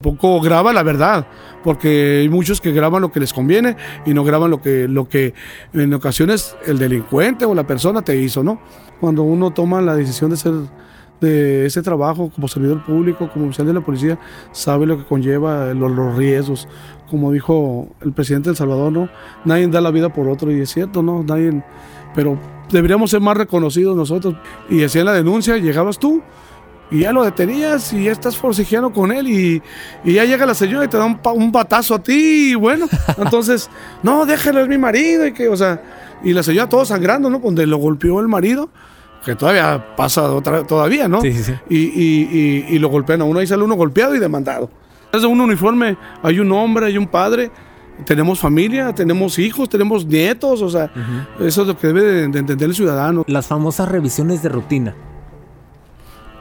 Poco graba la verdad, porque hay muchos que graban lo que les conviene y no graban lo que, lo que en ocasiones el delincuente o la persona te hizo, ¿no? Cuando uno toma la decisión de ser de ese trabajo como servidor público, como oficial de la policía, sabe lo que conlleva los, riesgos. Como dijo el presidente de El Salvador, ¿no? Nadie da la vida por otro, y es cierto, ¿no? Nadie, pero deberíamos ser más reconocidos nosotros. Y hacían la denuncia, llegabas tú, y ya lo detenías y ya estás forcejeando con él y, y ya llega la señora y te da un, pa- un batazo a ti y bueno, entonces, no, déjalo, es mi marido y que, o sea, y la señora todo sangrando, ¿no? Donde lo golpeó el marido, que todavía pasa otra, todavía, ¿no? Sí, sí, sí. Y, y, y, y lo golpean a uno, ahí sale uno golpeado y demandado. Es de un uniforme, hay un hombre, hay un padre, tenemos familia, tenemos hijos, tenemos nietos, o sea, eso es lo que debe de, de entender el ciudadano. Las famosas revisiones de rutina.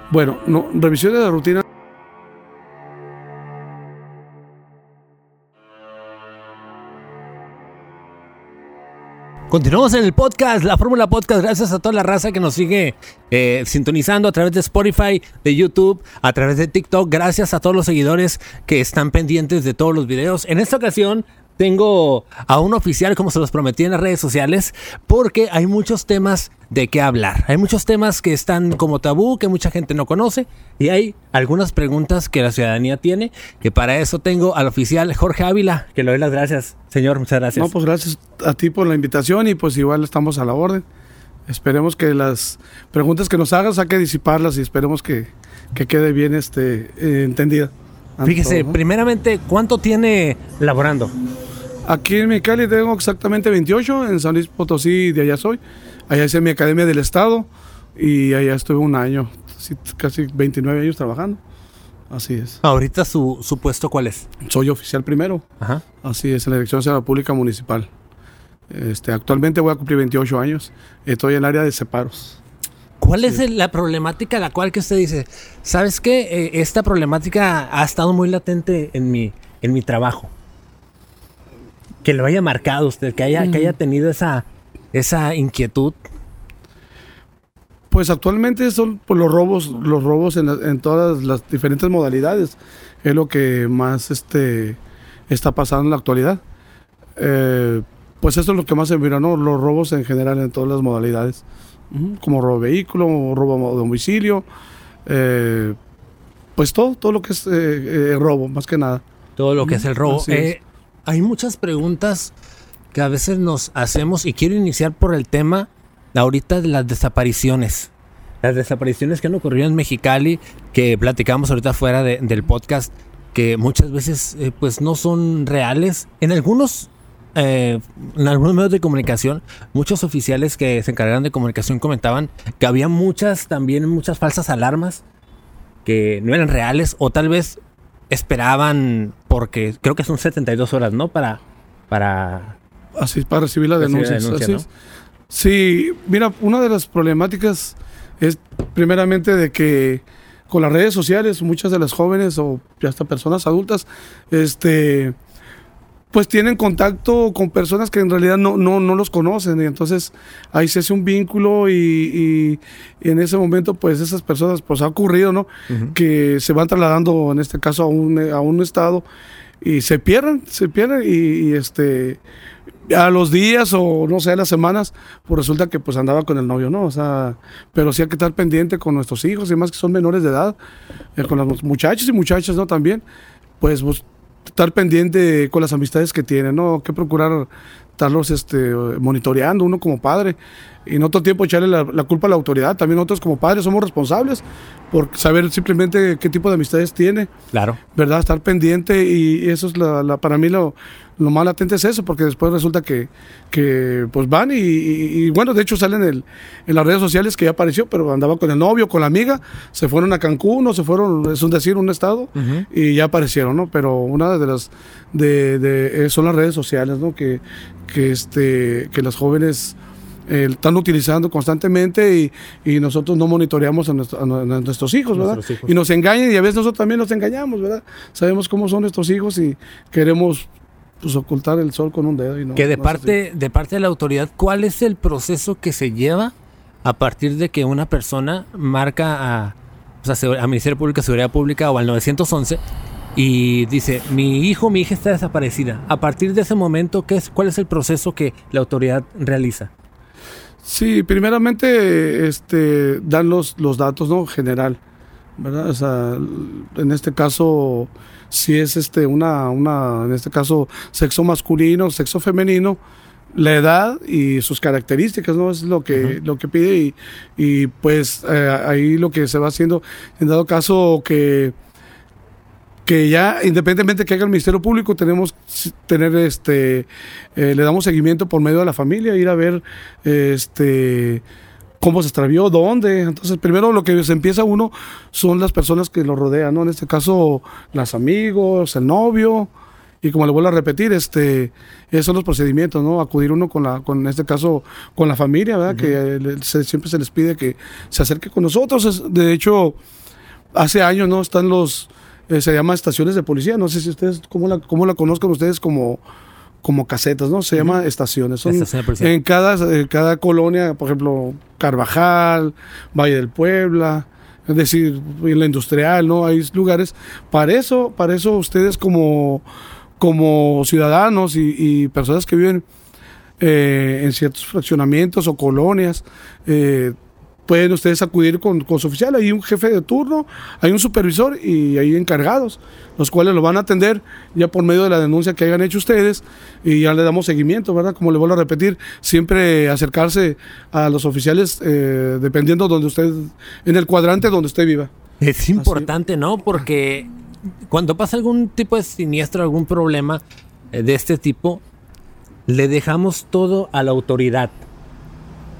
Bueno, no, revisiones de rutina. Continuamos en el podcast, la Fórmula Podcast, gracias a toda la raza que nos sigue eh, sintonizando a través de Spotify, de YouTube, a través de TikTok, gracias a todos los seguidores que están pendientes de todos los videos. En esta ocasión tengo a un oficial, como se los prometí en las redes sociales, porque hay muchos temas de qué hablar. Hay muchos temas que están como tabú, que mucha gente no conoce, y hay algunas preguntas que la ciudadanía tiene, que para eso tengo al oficial Jorge Ávila, que le doy las gracias. Señor, muchas gracias. No, pues gracias a ti por la invitación y pues igual estamos a la orden. Esperemos que las preguntas que nos hagas hay que disiparlas y esperemos que, que quede bien este, eh, entendida. Fíjese, todo, ¿no? primeramente, ¿cuánto tiene laborando? Aquí en Mexicali tengo exactamente 28, en San Luis Potosí de allá soy. Allá hice mi academia del estado y allá estuve un año, sí, casi 29 años trabajando. Así es. Ahorita su, su puesto, ¿cuál es? Soy oficial primero. Ajá. Así es, en la Dirección de Seguridad Pública Municipal. Este, actualmente voy a cumplir 28 años. Estoy en el área de separos. ¿Cuál es el- la problemática la cual que usted dice, sabes qué? Eh, esta problemática ha estado muy latente en mi, en mi trabajo? Que lo haya marcado usted, que haya, que haya tenido esa, esa inquietud. Pues actualmente son pues, los robos, los robos en, la- en todas las diferentes modalidades. Es lo que más este, está pasando en la actualidad. Eh, pues eso es lo que más se mira, ¿no? Los robos en general en todas las modalidades. Como robo de vehículo, robo de domicilio. eh, pues todo, todo lo que es eh, eh, robo, más que nada. Todo lo que es el robo. Es. Hay muchas preguntas que a veces nos hacemos y quiero iniciar por el tema ahorita de las desapariciones. Las desapariciones que han ocurrido en Mexicali, que platicamos ahorita fuera de- del podcast, que muchas veces eh, pues no son reales. En algunos, eh, en algunos medios de comunicación, muchos oficiales que se encargaron de comunicación comentaban que había muchas, también muchas falsas alarmas que no eran reales o tal vez esperaban porque creo que son 72 horas, ¿no? Para para Así para recibir la Recibir la denuncia. Sí, mira, una de las problemáticas es primeramente de que con las redes sociales muchas de las jóvenes o ya hasta personas adultas, este, pues tienen contacto con personas que en realidad no, no, no los conocen y entonces ahí se hace un vínculo y, y- y en ese momento pues esas personas pues ha ocurrido, ¿no? Que se van trasladando en este caso a un, a un estado y se pierden, se pierden y, y, este a los días o no sé, a las semanas, pues resulta que pues andaba con el novio, ¿no? O sea, pero sí hay que estar pendiente con nuestros hijos y más que son menores de edad, eh, con los muchachos y muchachas, ¿no? También, pues, pues, estar pendiente con las amistades que tienen, ¿no? Que procurar estarlos este, monitoreando uno como padre y no todo el tiempo echarle la, la culpa a la autoridad. También nosotros como padres somos responsables por saber simplemente qué tipo de amistades tiene. claro. ¿verdad? Estar pendiente y eso es la, la- para mí lo, lo más latente es eso, porque después resulta que, que pues van y, y- y, bueno, de hecho salen el- en las redes sociales que ya apareció, pero andaba con el novio, con la amiga, se fueron a Cancún o se fueron, es un decir, un estado y ya aparecieron, ¿no? Pero una de las, de, de- eh, son las redes sociales, ¿no? Que, que, este, que las jóvenes eh, están utilizando constantemente y, y nosotros no monitoreamos a, nuestro- a nu- a nuestros hijos, ¿verdad? Nuestros hijos. Y nos engañan y a veces nosotros también nos engañamos, ¿verdad? Sabemos cómo son nuestros hijos y queremos pues, ocultar el sol con un dedo. Y no, que de no parte de parte de la autoridad, ¿cuál es el proceso que se lleva a partir de que una persona marca a o sea, Segu- a Ministerio Público, Seguridad Pública o al 911 y dice, mi hijo, mi hija está desaparecida. A partir de ese momento, ¿qué es, ¿cuál es el proceso que la autoridad realiza? Sí, primeramente este, dan los, los datos, ¿no? General, ¿verdad? O sea, en este caso, si es este, una, una, en este caso, sexo masculino, sexo femenino, la edad y sus características, ¿no? Es lo que, lo que pide y, y pues eh, ahí lo que se va haciendo, en dado caso que que ya independientemente que haga el Ministerio Público tenemos tener este eh, le damos seguimiento por medio de la familia ir a ver este cómo se extravió dónde. Entonces primero lo que se empieza uno son las personas que lo rodean no en este caso los amigos el novio y como le vuelvo a repetir este esos son los procedimientos no acudir uno con la con en este caso con la familia verdad que siempre se les pide que se acerque con nosotros. De hecho hace años no están los eh, se llama estaciones de policía. No sé si ustedes, ¿cómo la, cómo la conozcan ustedes como, como casetas, ¿no? Se llama estaciones. Son en cada, en cada colonia, por ejemplo, Carvajal, Valle del Puebla, es decir, en la industrial, ¿no? Hay lugares. Para eso, para eso ustedes como, como ciudadanos y, personas que viven eh, en ciertos fraccionamientos o colonias, eh, pueden ustedes acudir con, su oficial. Hay un jefe de turno, hay un supervisor y hay encargados, los cuales lo van a atender ya por medio de la denuncia que hayan hecho ustedes y ya le damos seguimiento, ¿verdad? Como le vuelvo a repetir, siempre acercarse a los oficiales eh, dependiendo donde usted, en el cuadrante donde usted viva. Es importante, ¿no? Porque cuando pasa algún tipo de siniestro, algún problema eh, de este tipo, le dejamos todo a la autoridad.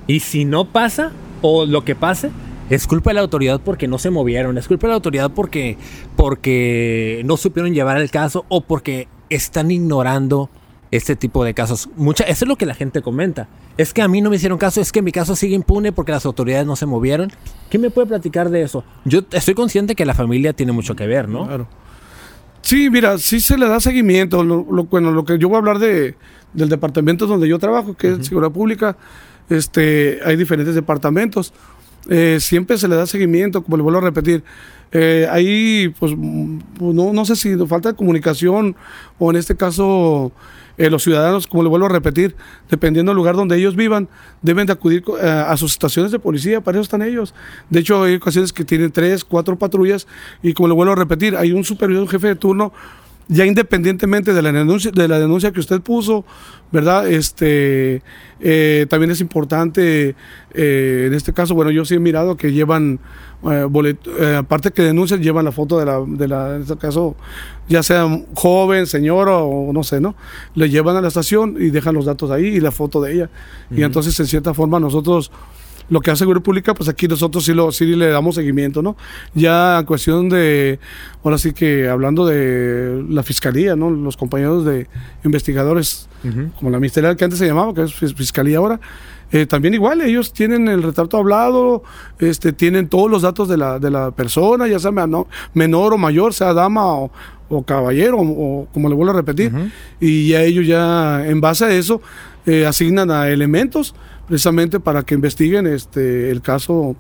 Y si no pasa, o lo que pase, es culpa de la autoridad porque no se movieron, es culpa de la autoridad porque, porque no supieron llevar el caso o porque están ignorando este tipo de casos. Mucha, eso es lo que la gente comenta. Es que a mí no me hicieron caso, es que mi caso sigue impune porque las autoridades no se movieron. ¿Qué me puede platicar de eso? Yo estoy consciente que la familia tiene mucho que ver, ¿no? Claro. Sí, mira, sí se le da seguimiento. Lo, bueno, lo que yo voy a hablar de, del departamento donde yo trabajo, que es Seguridad Pública, este, hay diferentes departamentos. Eh, siempre se le da seguimiento, como le vuelvo a repetir. Eh, ahí, pues, no, no sé si falta de comunicación o en este caso eh, los ciudadanos, como le vuelvo a repetir, dependiendo del lugar donde ellos vivan, deben de acudir a sus estaciones de policía, para eso están ellos. De hecho, hay ocasiones que tienen tres, cuatro patrullas y como le vuelvo a repetir, hay un supervisor, un jefe de turno ya independientemente de la denuncia, de la denuncia que usted puso, ¿verdad? Este, eh, también es importante, eh, en este caso, bueno, yo sí he mirado que llevan, eh, aparte que denuncian, llevan la foto de la, de la, en este caso, ya sea joven, señora o no sé, ¿no? Le llevan a la estación y dejan los datos ahí y la foto de ella. Y entonces, en cierta forma, nosotros lo que hace Seguridad Pública, pues aquí nosotros sí, lo, sí le damos seguimiento, ¿no? Ya en cuestión de, ahora sí que hablando de la Fiscalía, ¿no? Los compañeros de investigadores, como la ministerial que antes se llamaba, que es Fiscalía ahora, eh, también igual, ellos tienen el retrato hablado, este, tienen todos los datos de la, de la persona, ya sea menor, o mayor, sea dama o, caballero, o, como le vuelvo a repetir, y ya ellos ya, en base a eso, eh, asignan a elementos precisamente para que investiguen este el caso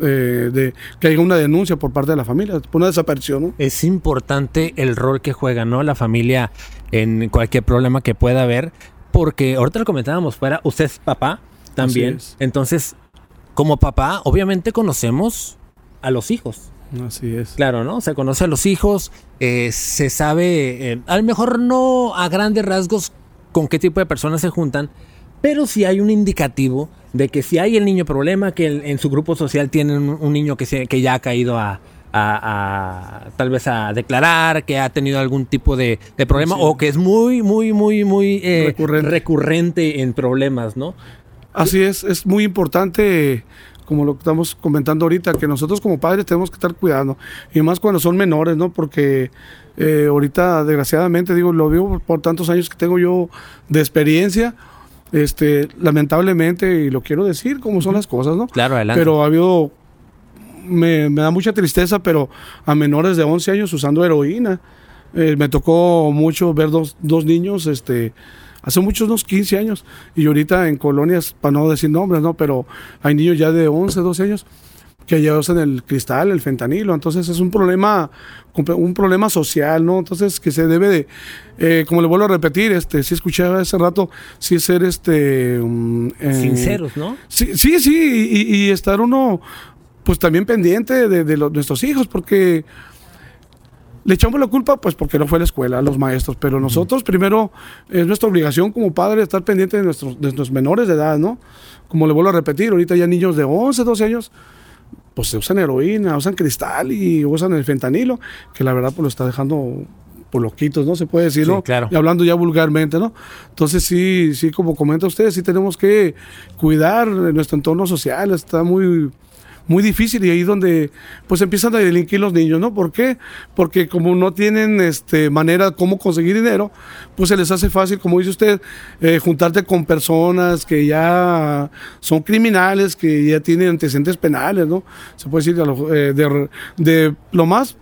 eh, de que haya una denuncia por parte de la familia, por una desaparición. ¿no? Es importante el rol que juega ¿no? la familia en cualquier problema que pueda haber, porque ahorita lo comentábamos fuera, usted es papá también, entonces como papá obviamente conocemos a los hijos. Así es. Claro, ¿no? Se conoce a los hijos, eh, se sabe, eh, a lo mejor no a grandes rasgos con qué tipo de personas se juntan, pero si hay un indicativo de que si hay el niño problema, que en su grupo social tienen un, niño que, se, que ya ha caído a, tal vez a declarar que ha tenido algún tipo de, problema o que es muy, muy, muy, muy eh, recurrente. en problemas, ¿no? Así es, es muy importante, como lo que estamos comentando ahorita, que nosotros como padres tenemos que estar cuidando, y más cuando son menores, ¿no? Porque eh, ahorita, desgraciadamente, digo, lo vivo por tantos años que tengo yo de experiencia, este, lamentablemente, y lo quiero decir como son las cosas, ¿no? Claro, adelante. Pero ha habido, me, da mucha tristeza, pero a menores de 11 años usando heroína. Eh, me tocó mucho ver dos, dos niños, este, hace muchos, unos 15 años, y ahorita en colonias, para no decir nombres, ¿no? Pero hay niños ya de 11, 12 años que allá usan el cristal, el fentanilo. Entonces es un problema, un problema social, ¿no? Entonces que se debe de, eh, como le vuelvo a repetir, este, si escuchaba hace rato, sí ser este... Um, Sinceros, ¿no? Sí, sí, sí y, estar uno, pues también pendiente de, de nuestros hijos, porque le echamos la culpa, pues porque no fue a la escuela, a los maestros, pero nosotros primero es nuestra obligación como padre estar pendiente de nuestros, de nuestros menores de edad, ¿no? Como le vuelvo a repetir, ahorita ya niños de 11, 12 años, pues se usan heroína, usan cristal y usan el fentanilo, que la verdad pues lo está dejando por loquitos, ¿no? Se puede decir, ¿no? claro. Y hablando ya vulgarmente, ¿no? Entonces sí, sí, como comenta usted, sí tenemos que cuidar nuestro entorno social, está muy muy difícil y ahí donde pues empiezan a delinquir los niños, ¿no? ¿Por qué? Porque como no tienen este, manera cómo conseguir dinero, pues se les hace fácil, como dice usted, eh, juntarte con personas que ya son criminales, que ya tienen antecedentes penales, ¿no? Se puede decir eh, de, de, lo más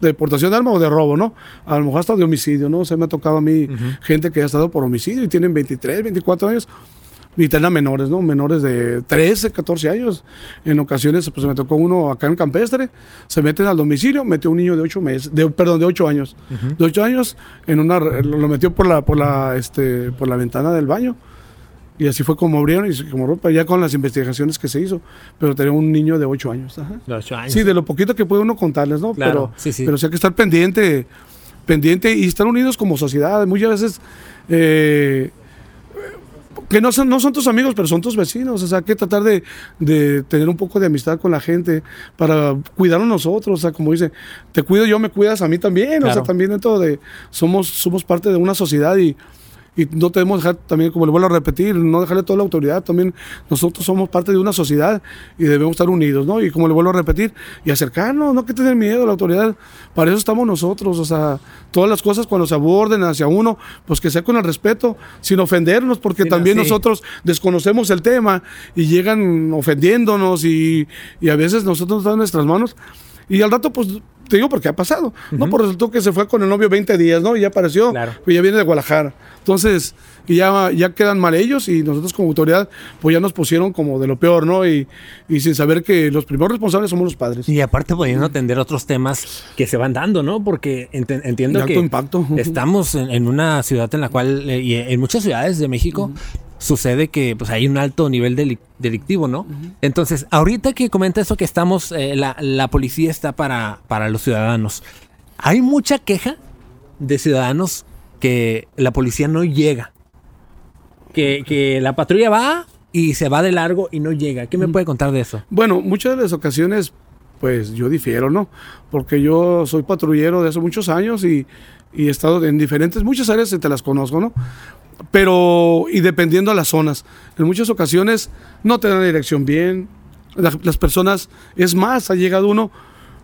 de portación de arma o de robo, ¿no? A lo mejor hasta de homicidio, ¿no? Se me ha tocado a mí gente que ha estado por homicidio y tienen 23, 24 años y tenían menores, ¿no? Menores de 13, 14 años. En ocasiones, pues me tocó uno acá en Campestre, se meten al domicilio, metió un niño de 8 meses, de, perdón, de 8 años. De 8 años, en una, lo metió por la, por la, este, por la ventana del baño. Y así fue como abrieron y como ropa, ya con las investigaciones que se hizo. Pero tenía un niño de 8 años. De 8 años. Sí, de lo poquito que puede uno contarles, ¿no? Claro, pero, sí, sí. pero sí hay que estar pendiente, pendiente y estar unidos como sociedad. Muchas veces eh, que no son, no son tus amigos, pero son tus vecinos. O sea, hay que tratar de, de, tener un poco de amistad con la gente para cuidarnos nosotros. O sea, como dice, te cuido yo, me cuidas a mí también. O sea, también dentro de, somos, somos parte de una sociedad y y no debemos dejar también, como le vuelvo a repetir, no dejarle toda la autoridad, también nosotros somos parte de una sociedad y debemos estar unidos, ¿no? Y como le vuelvo a repetir, y acercarnos, no que tener miedo a la autoridad, para eso estamos nosotros, o sea, todas las cosas cuando se aborden hacia uno, pues que sea con el respeto, sin ofendernos, porque también nosotros desconocemos el tema y llegan ofendiéndonos y, y a veces nosotros nos dan nuestras manos y al rato, pues te digo porque ha pasado. No, por pues resultó que se fue con el novio 20 días, ¿no? Y ya apareció. Claro. Y ya viene de Guadalajara. Entonces, y ya, ya quedan mal ellos y nosotros como autoridad, pues ya nos pusieron como de lo peor, ¿no? Y, y sin saber que los primeros responsables somos los padres. Y aparte pudiendo atender otros temas que se van dando, ¿no? Porque entiendo que impacto. estamos en, una ciudad en la cual, eh, y en muchas ciudades de México, sucede que pues hay un alto nivel delictivo, ¿no? Entonces, ahorita que comenta eso que estamos, eh, la, la, policía está para, para los ciudadanos. Hay mucha queja de ciudadanos que la policía no llega. Que, que la patrulla va y se va de largo y no llega. ¿Qué me puede contar de eso? Bueno, muchas de las ocasiones, pues yo difiero, ¿no? Porque yo soy patrullero de hace muchos años y, y he estado en diferentes, muchas áreas y te las conozco, ¿no? Pero y dependiendo de las zonas. En muchas ocasiones no te dan la dirección bien, las personas, es más, ha llegado uno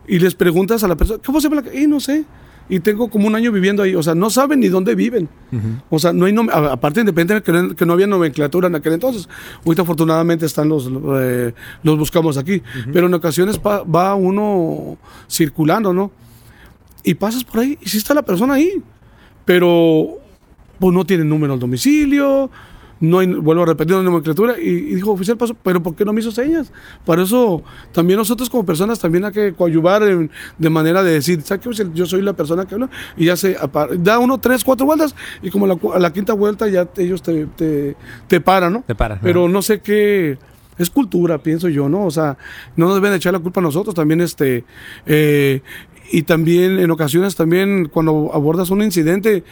y les preguntas a la persona, ¿cómo se llama la Y no sé. Y tengo como un año viviendo ahí, o sea, no saben ni dónde viven. O sea, no hay aparte independiente que, que, no había nomenclatura en aquel entonces. Ahorita afortunadamente están los eh, los buscamos aquí, pero en ocasiones va uno circulando, ¿no? Y pasas por ahí y sí está la persona ahí. Pero pues no tiene número al domicilio, no hay, vuelvo a repetir la nomenclatura, y, y, dijo oficial paso, pero ¿por qué no me hizo señas? Para eso también nosotros como personas también hay que coadyuvar de manera de decir, ¿sabes qué? Yo soy la persona que habla, y ya se da uno, tres, cuatro vueltas, y como a la quinta vuelta ya ellos te, te, paran, ¿no? Te paran. Pero no sé qué es cultura, pienso yo, ¿no? O sea, no nos deben echar la culpa a nosotros, también este, eh, y también en ocasiones también cuando abordas un incidente,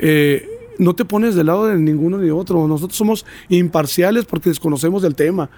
eh, no te pones del lado de ninguno ni otro. Nosotros somos imparciales porque desconocemos del tema.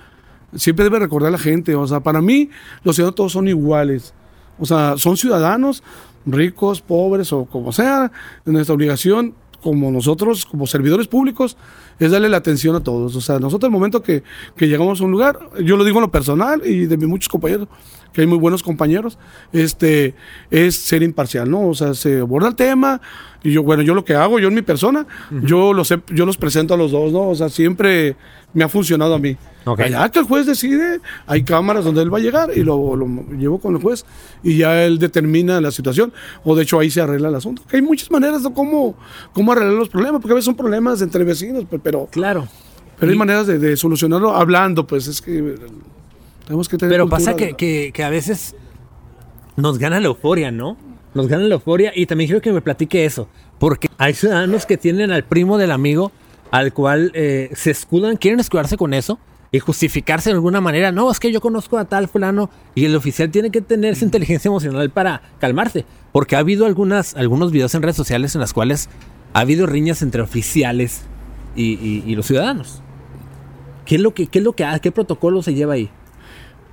Siempre debe recordar a la gente. O sea, para mí, los ciudadanos todos son iguales. O sea, son ciudadanos, ricos, pobres o como sea. Nuestra obligación, como nosotros, como servidores públicos, es darle la atención a todos. O sea, nosotros el momento que, que llegamos a un lugar, yo lo digo en lo personal y de mis muchos compañeros, que hay muy buenos compañeros, este, es ser imparcial, ¿no? O sea, se aborda el tema y yo, bueno, yo lo que hago, yo en mi persona, yo, los yo los presento a los dos, ¿no? O sea, siempre me ha funcionado a mí. Ya que el juez decide, hay cámaras donde él va a llegar y lo, lo, llevo con el juez y ya él determina la situación o de hecho ahí se arregla el asunto. Que hay muchas maneras de cómo, cómo arreglar los problemas, porque a veces son problemas entre vecinos, pero... Claro. Pero hay maneras de, de, solucionarlo hablando, pues es que Tenemos que tener Pero pasa que, que- que a veces nos gana la euforia, ¿no? Nos gana la euforia y también quiero que me platique eso. Porque hay ciudadanos que tienen al primo del amigo al cual eh, se escudan, quieren escudarse con eso y justificarse de alguna manera. No, es que yo conozco a tal fulano y el oficial tiene que tener esa inteligencia emocional para calmarse. Porque ha habido algunas, algunos videos en redes sociales en las cuales ha habido riñas entre oficiales y, y- y los ciudadanos. ¿Qué es lo que, qué es lo que, ha- qué protocolo se lleva ahí?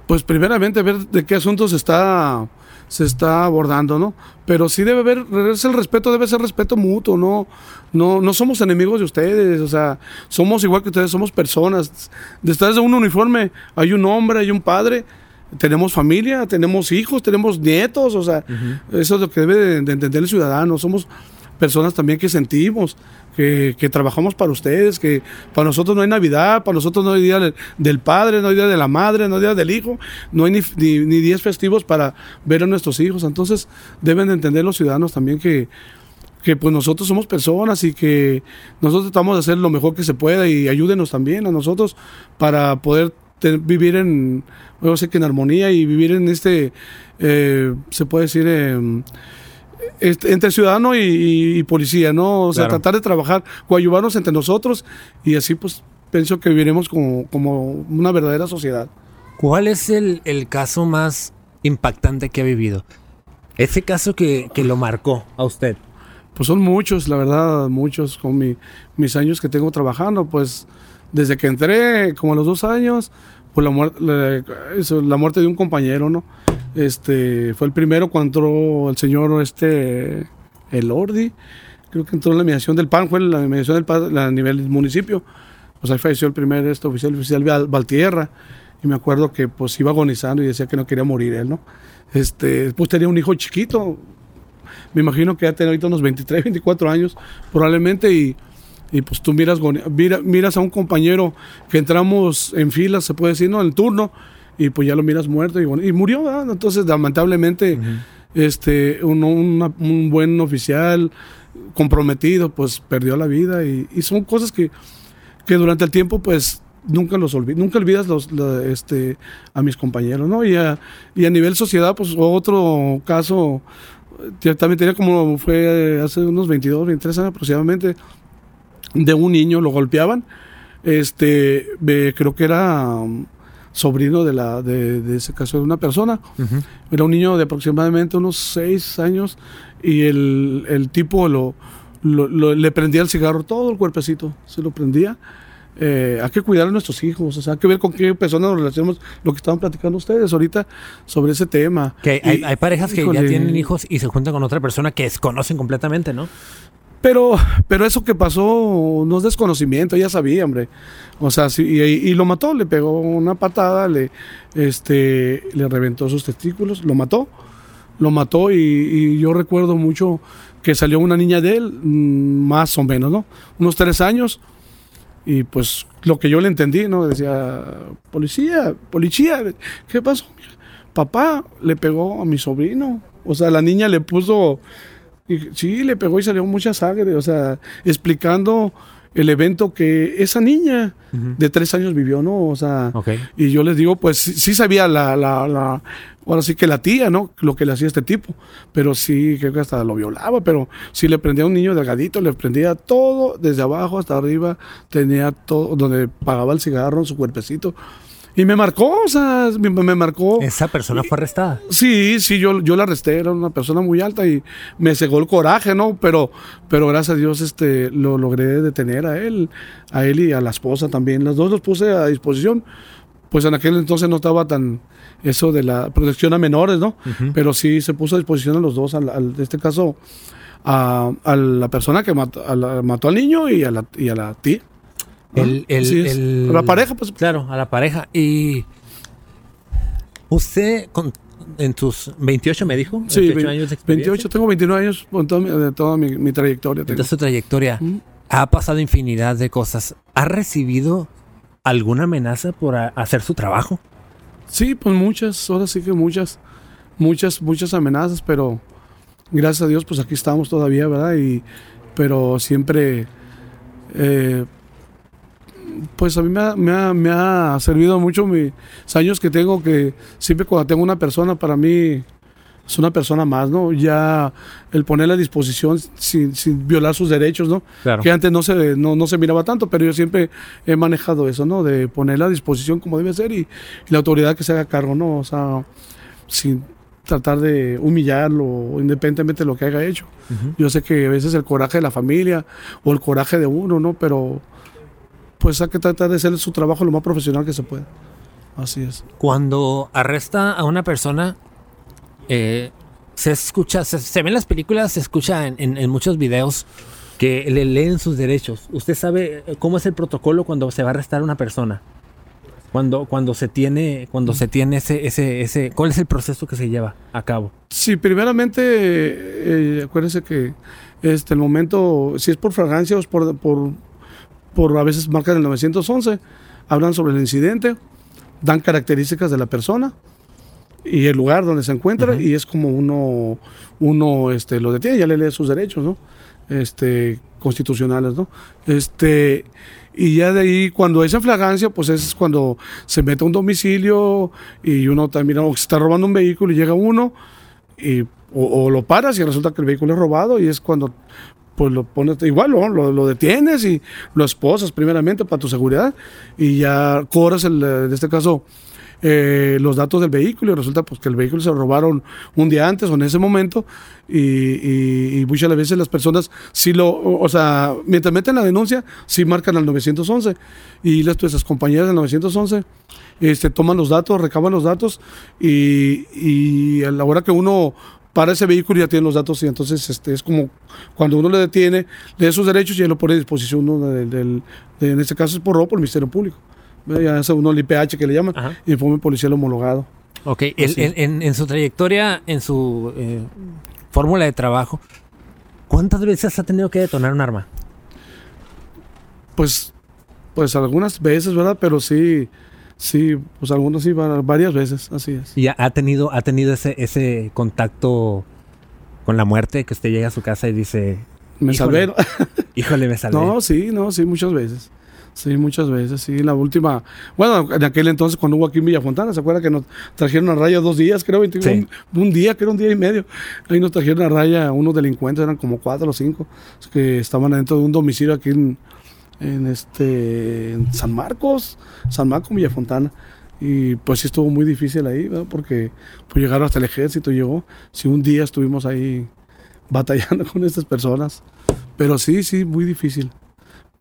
Pues primeramente ver de qué asunto se está, se está abordando, ¿no? Pero sí debe haber, es el respeto, debe ser respeto mutuo, ¿no? No, no somos enemigos de ustedes, o sea, somos igual que ustedes, somos personas. Detrás de un uniforme hay un hombre, hay un padre, tenemos familia, tenemos hijos, tenemos nietos, o sea, eso es lo que debe de, de entender el ciudadano. Somos personas también que sentimos, que, que trabajamos para ustedes, que para nosotros no hay Navidad, para nosotros no hay día del, padre, no hay día de la madre, no hay día del hijo, no hay ni, ni, ni días festivos para ver a nuestros hijos. Entonces deben de entender los ciudadanos también que, que pues nosotros somos personas y que nosotros tratamos de hacer lo mejor que se pueda y ayúdenos también a nosotros para poder vivir en, yo sé que en armonía y vivir en este, eh, se puede decir, este, entre ciudadano y, y- y policía, ¿no? O sea, Claro. tratar de trabajar, coadyuvarnos entre nosotros y así pues pienso que viviremos como, como una verdadera sociedad. ¿Cuál es el, el caso más impactante que ha vivido? Ese caso que, que lo marcó a usted. Pues son muchos, la verdad, muchos con mi- mis años que tengo trabajando, pues desde que entré, como a los dos años, pues la, muer- la, eso, la muerte de un compañero, ¿no? Este, fue el primero cuando entró el señor, este, el Ordi, creo que entró en la mediación del PAN, fue en la mediación del PAN a nivel municipio, pues ahí falleció el primer este, oficial, oficial Val- Valtierra, y me acuerdo que pues iba agonizando y decía que no quería morir él, ¿no? Este, pues tenía un hijo chiquito, me imagino que ya tiene ahorita unos 23, 24 años probablemente y, y pues tú miras, miras a un compañero que entramos en fila, se puede decir, ¿no? En el turno y pues ya lo miras muerto y, bueno, y murió, ¿verdad? Entonces lamentablemente este, un, una- un buen oficial comprometido pues perdió la vida y, y son cosas que, que durante el tiempo pues nunca los olvi- nunca olvidas los, la- este, a mis compañeros, ¿no? Y a, y a nivel sociedad pues otro caso también tenía como fue hace unos 22, 23 años aproximadamente, de un niño, lo golpeaban. Este, creo que era um, sobrino de, la, de, de ese caso de una persona. Era un niño de aproximadamente unos 6 años y el, el tipo lo, lo- lo- le prendía el cigarro todo el cuerpecito, se lo prendía. Eh, hay que cuidar a nuestros hijos, o sea, hay que ver con qué personas nos relacionamos, lo que estaban platicando ustedes ahorita sobre ese tema. Que hay, Y- hay parejas que ya tienen hijos y se juntan con otra persona que desconocen completamente, ¿no? Pero, pero eso que pasó no es desconocimiento, ya sabía, hombre. O sea, sí, y, lo mató, le pegó una patada, le, este, le reventó sus testículos, lo mató, lo mató y, y yo recuerdo mucho que salió una niña de él, mm, más o menos, ¿no? Unos tres años y pues lo que yo le entendí, ¿no? Decía, policía, policía, ¿qué pasó? Papá le pegó a mi sobrino. O sea, la niña le puso y sí, le pegó y salió mucha sangre, o sea, explicando el evento que esa niña de tres años vivió, ¿no? O sea, y yo les digo, pues sí, sí sabía la, la, la, ahora sí que la tía, ¿no? Lo que le hacía este tipo, pero sí, creo que hasta lo violaba, pero si le prendía a un niño delgadito, le prendía todo, desde abajo hasta arriba, tenía todo, donde pagaba el cigarro en su cuerpecito. Y me marcó, o sea, me, me marcó. Esa persona fue arrestada. Sí, sí, yo, yo la arresté, era una persona muy alta y me cegó el coraje, ¿no? Pero, pero gracias a Dios este, lo logré detener a él, a él y a la esposa también. Las dos los puse a disposición. Pues en aquel entonces no estaba tan eso de la protección a menores, ¿no? Pero sí se puso a disposición a los dos, al, al- en este caso a, a la persona que mató, a la- mató al niño y a la, y a la tía. El, el- A la pareja, pues. Claro, a la pareja. Y usted, con, en sus 28, me dijo, Sí, 28 ve- años de experiencia, 28, tengo 29 años con toda mi, de toda mi, mi trayectoria. tengo. de su trayectoria, Mm. ha pasado infinidad de cosas. ¿Ha recibido alguna amenaza por a- hacer su trabajo? Sí, pues muchas, ahora sí que muchas, muchas, muchas amenazas, pero gracias a Dios, pues aquí estamos todavía, ¿verdad? Y, pero siempre, eh, Pues a mí me ha, me ha- me ha servido mucho mis años que tengo, que siempre cuando tengo una persona, para mí es una persona más, ¿no? Ya el ponerla a disposición sin, sin violar sus derechos, ¿no? Claro. Que antes no se, no, no se miraba tanto, pero yo siempre he manejado eso, ¿no? De ponerla a disposición como debe ser y, y la autoridad que se haga cargo, ¿no? O sea, sin tratar de humillarlo, independientemente de lo que haya hecho. Yo sé que a veces el coraje de la familia o el coraje de uno, ¿no? Pero pues hay que tratar de hacer su trabajo lo más profesional que se pueda. Así es. Cuando arresta a una persona, eh, se escucha, se, se ve en las películas, se escucha en, en- en muchos videos que le leen sus derechos. ¿Usted sabe eh, cómo es el protocolo cuando se va a arrestar a una persona? Cuando, cuando se tiene, cuando se tiene ese, ese, ese, ¿cuál es el proceso que se lleva a cabo? Sí, primeramente, eh, acuérdense que este, el momento, si es por fragancia o es por, por, por a veces marcan el 911, hablan sobre el incidente, dan características de la persona y el lugar donde se encuentra y es como uno, uno este, lo detiene, ya le lee sus derechos, ¿no? Este, constitucionales, ¿no? Este, y ya de ahí, cuando es en flagancia, pues es cuando se mete a un domicilio y uno también, o se está robando un vehículo y llega uno y, o, o lo paras y resulta que el vehículo es robado y es cuando pues lo pones, igual lo, lo detienes y lo esposas primeramente para tu seguridad y ya cobras, el, en este caso, eh, los datos del vehículo y resulta pues que el vehículo se robaron un día antes o en ese momento y, muchas veces las personas sí lo, o, sea, mientras meten la denuncia, sí marcan al 911 y las pues, compañeras del 911 este, toman los datos, recaban los datos y, y a la hora que uno para ese vehículo ya tiene los datos y entonces este, es como cuando uno le detiene, da sus derechos y ya lo pone a disposición uno del, del- de- en este caso es por robo por el Ministerio Público. Ya hace uno el IPH que le llaman, Ajá. informe policial homologado. Ok, el- en su trayectoria, en su eh, fórmula de trabajo, ¿cuántas veces ha tenido que detonar un arma? Pues, pues algunas veces, ¿verdad? Pero sí, sí, pues algunas sí, va- varias veces, así es. Y ha- tenido, ha tenido ese, ese contacto con la muerte, que usted llega a su casa y dice, Me Híjole. salvé. híjole, me salvé. No, sí, no, sí, muchas veces. Sí, muchas veces, sí. La última, bueno, en aquel entonces cuando hubo aquí en Villafontana, ¿se acuerda que nos trajeron a raya dos días, creo? 21, Sí. un, un día, creo, un día y medio. Ahí nos trajeron a raya unos delincuentes, eran como cuatro o cinco, que estaban adentro de un domicilio aquí en, en este, en San Marcos, San Marcos, Villafontana. Y pues sí estuvo muy difícil ahí, ¿verdad? Porque pues llegaron hasta el ejército, llegó. Sí, un día estuvimos ahí batallando con estas personas. Pero sí, sí, muy difícil.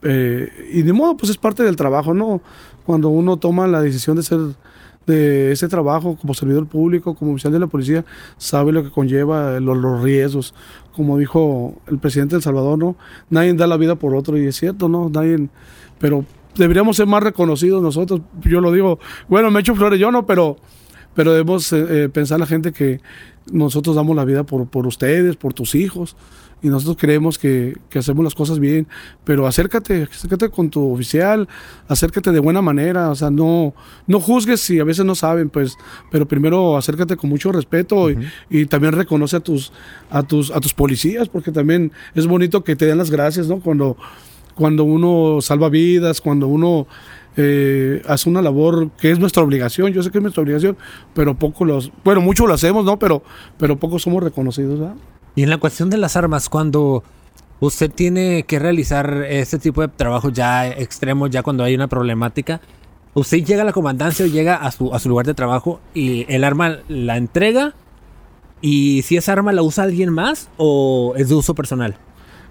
Eh, y de modo, pues es parte del trabajo, ¿no? Cuando uno toma la decisión de ser de ese trabajo como servidor público, como oficial de la policía, sabe lo que conlleva, lo- los, riesgos. Como dijo el presidente de El Salvador, ¿no? Nadie da la vida por otro, y es cierto, ¿no? Nadie, pero deberíamos ser más reconocidos nosotros. Yo lo digo, bueno, me echo flores yo, ¿no? Pero, pero debemos eh, eh, pensar la gente que nosotros damos la vida por, por ustedes, por tus hijos y nosotros creemos que, que hacemos las cosas bien, pero acércate, acércate con tu oficial, acércate de buena manera, o sea, no, no juzgues si a veces no saben, pues, pero primero acércate con mucho respeto y, y también reconoce a tus, a tus, a tus policías, porque también es bonito que te den las gracias, ¿no? Cuando, cuando uno salva vidas, cuando uno eh, hace una labor que es nuestra obligación, yo sé que es nuestra obligación, pero poco los, bueno, mucho lo hacemos, ¿no? Pero, pero poco somos reconocidos, ¿verdad? Y en la cuestión de las armas, cuando usted tiene que realizar este tipo de trabajo ya extremos, ya cuando hay una problemática, usted llega a la comandancia o llega a su, a su lugar de trabajo y el arma la entrega. Y si esa arma la usa alguien más o es de uso personal.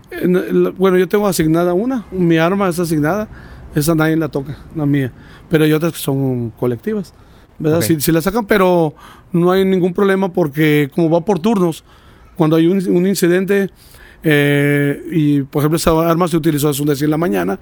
El- bueno, yo tengo asignada una, mi arma es asignada, esa nadie la toca, la mía, pero hay otras que son colectivas, ¿verdad? Ok. Si, si la sacan, pero no hay ningún problema porque como va por turnos, cuando hay un, un incidente eh, y por ejemplo esa arma se utilizó es un decir en la mañana,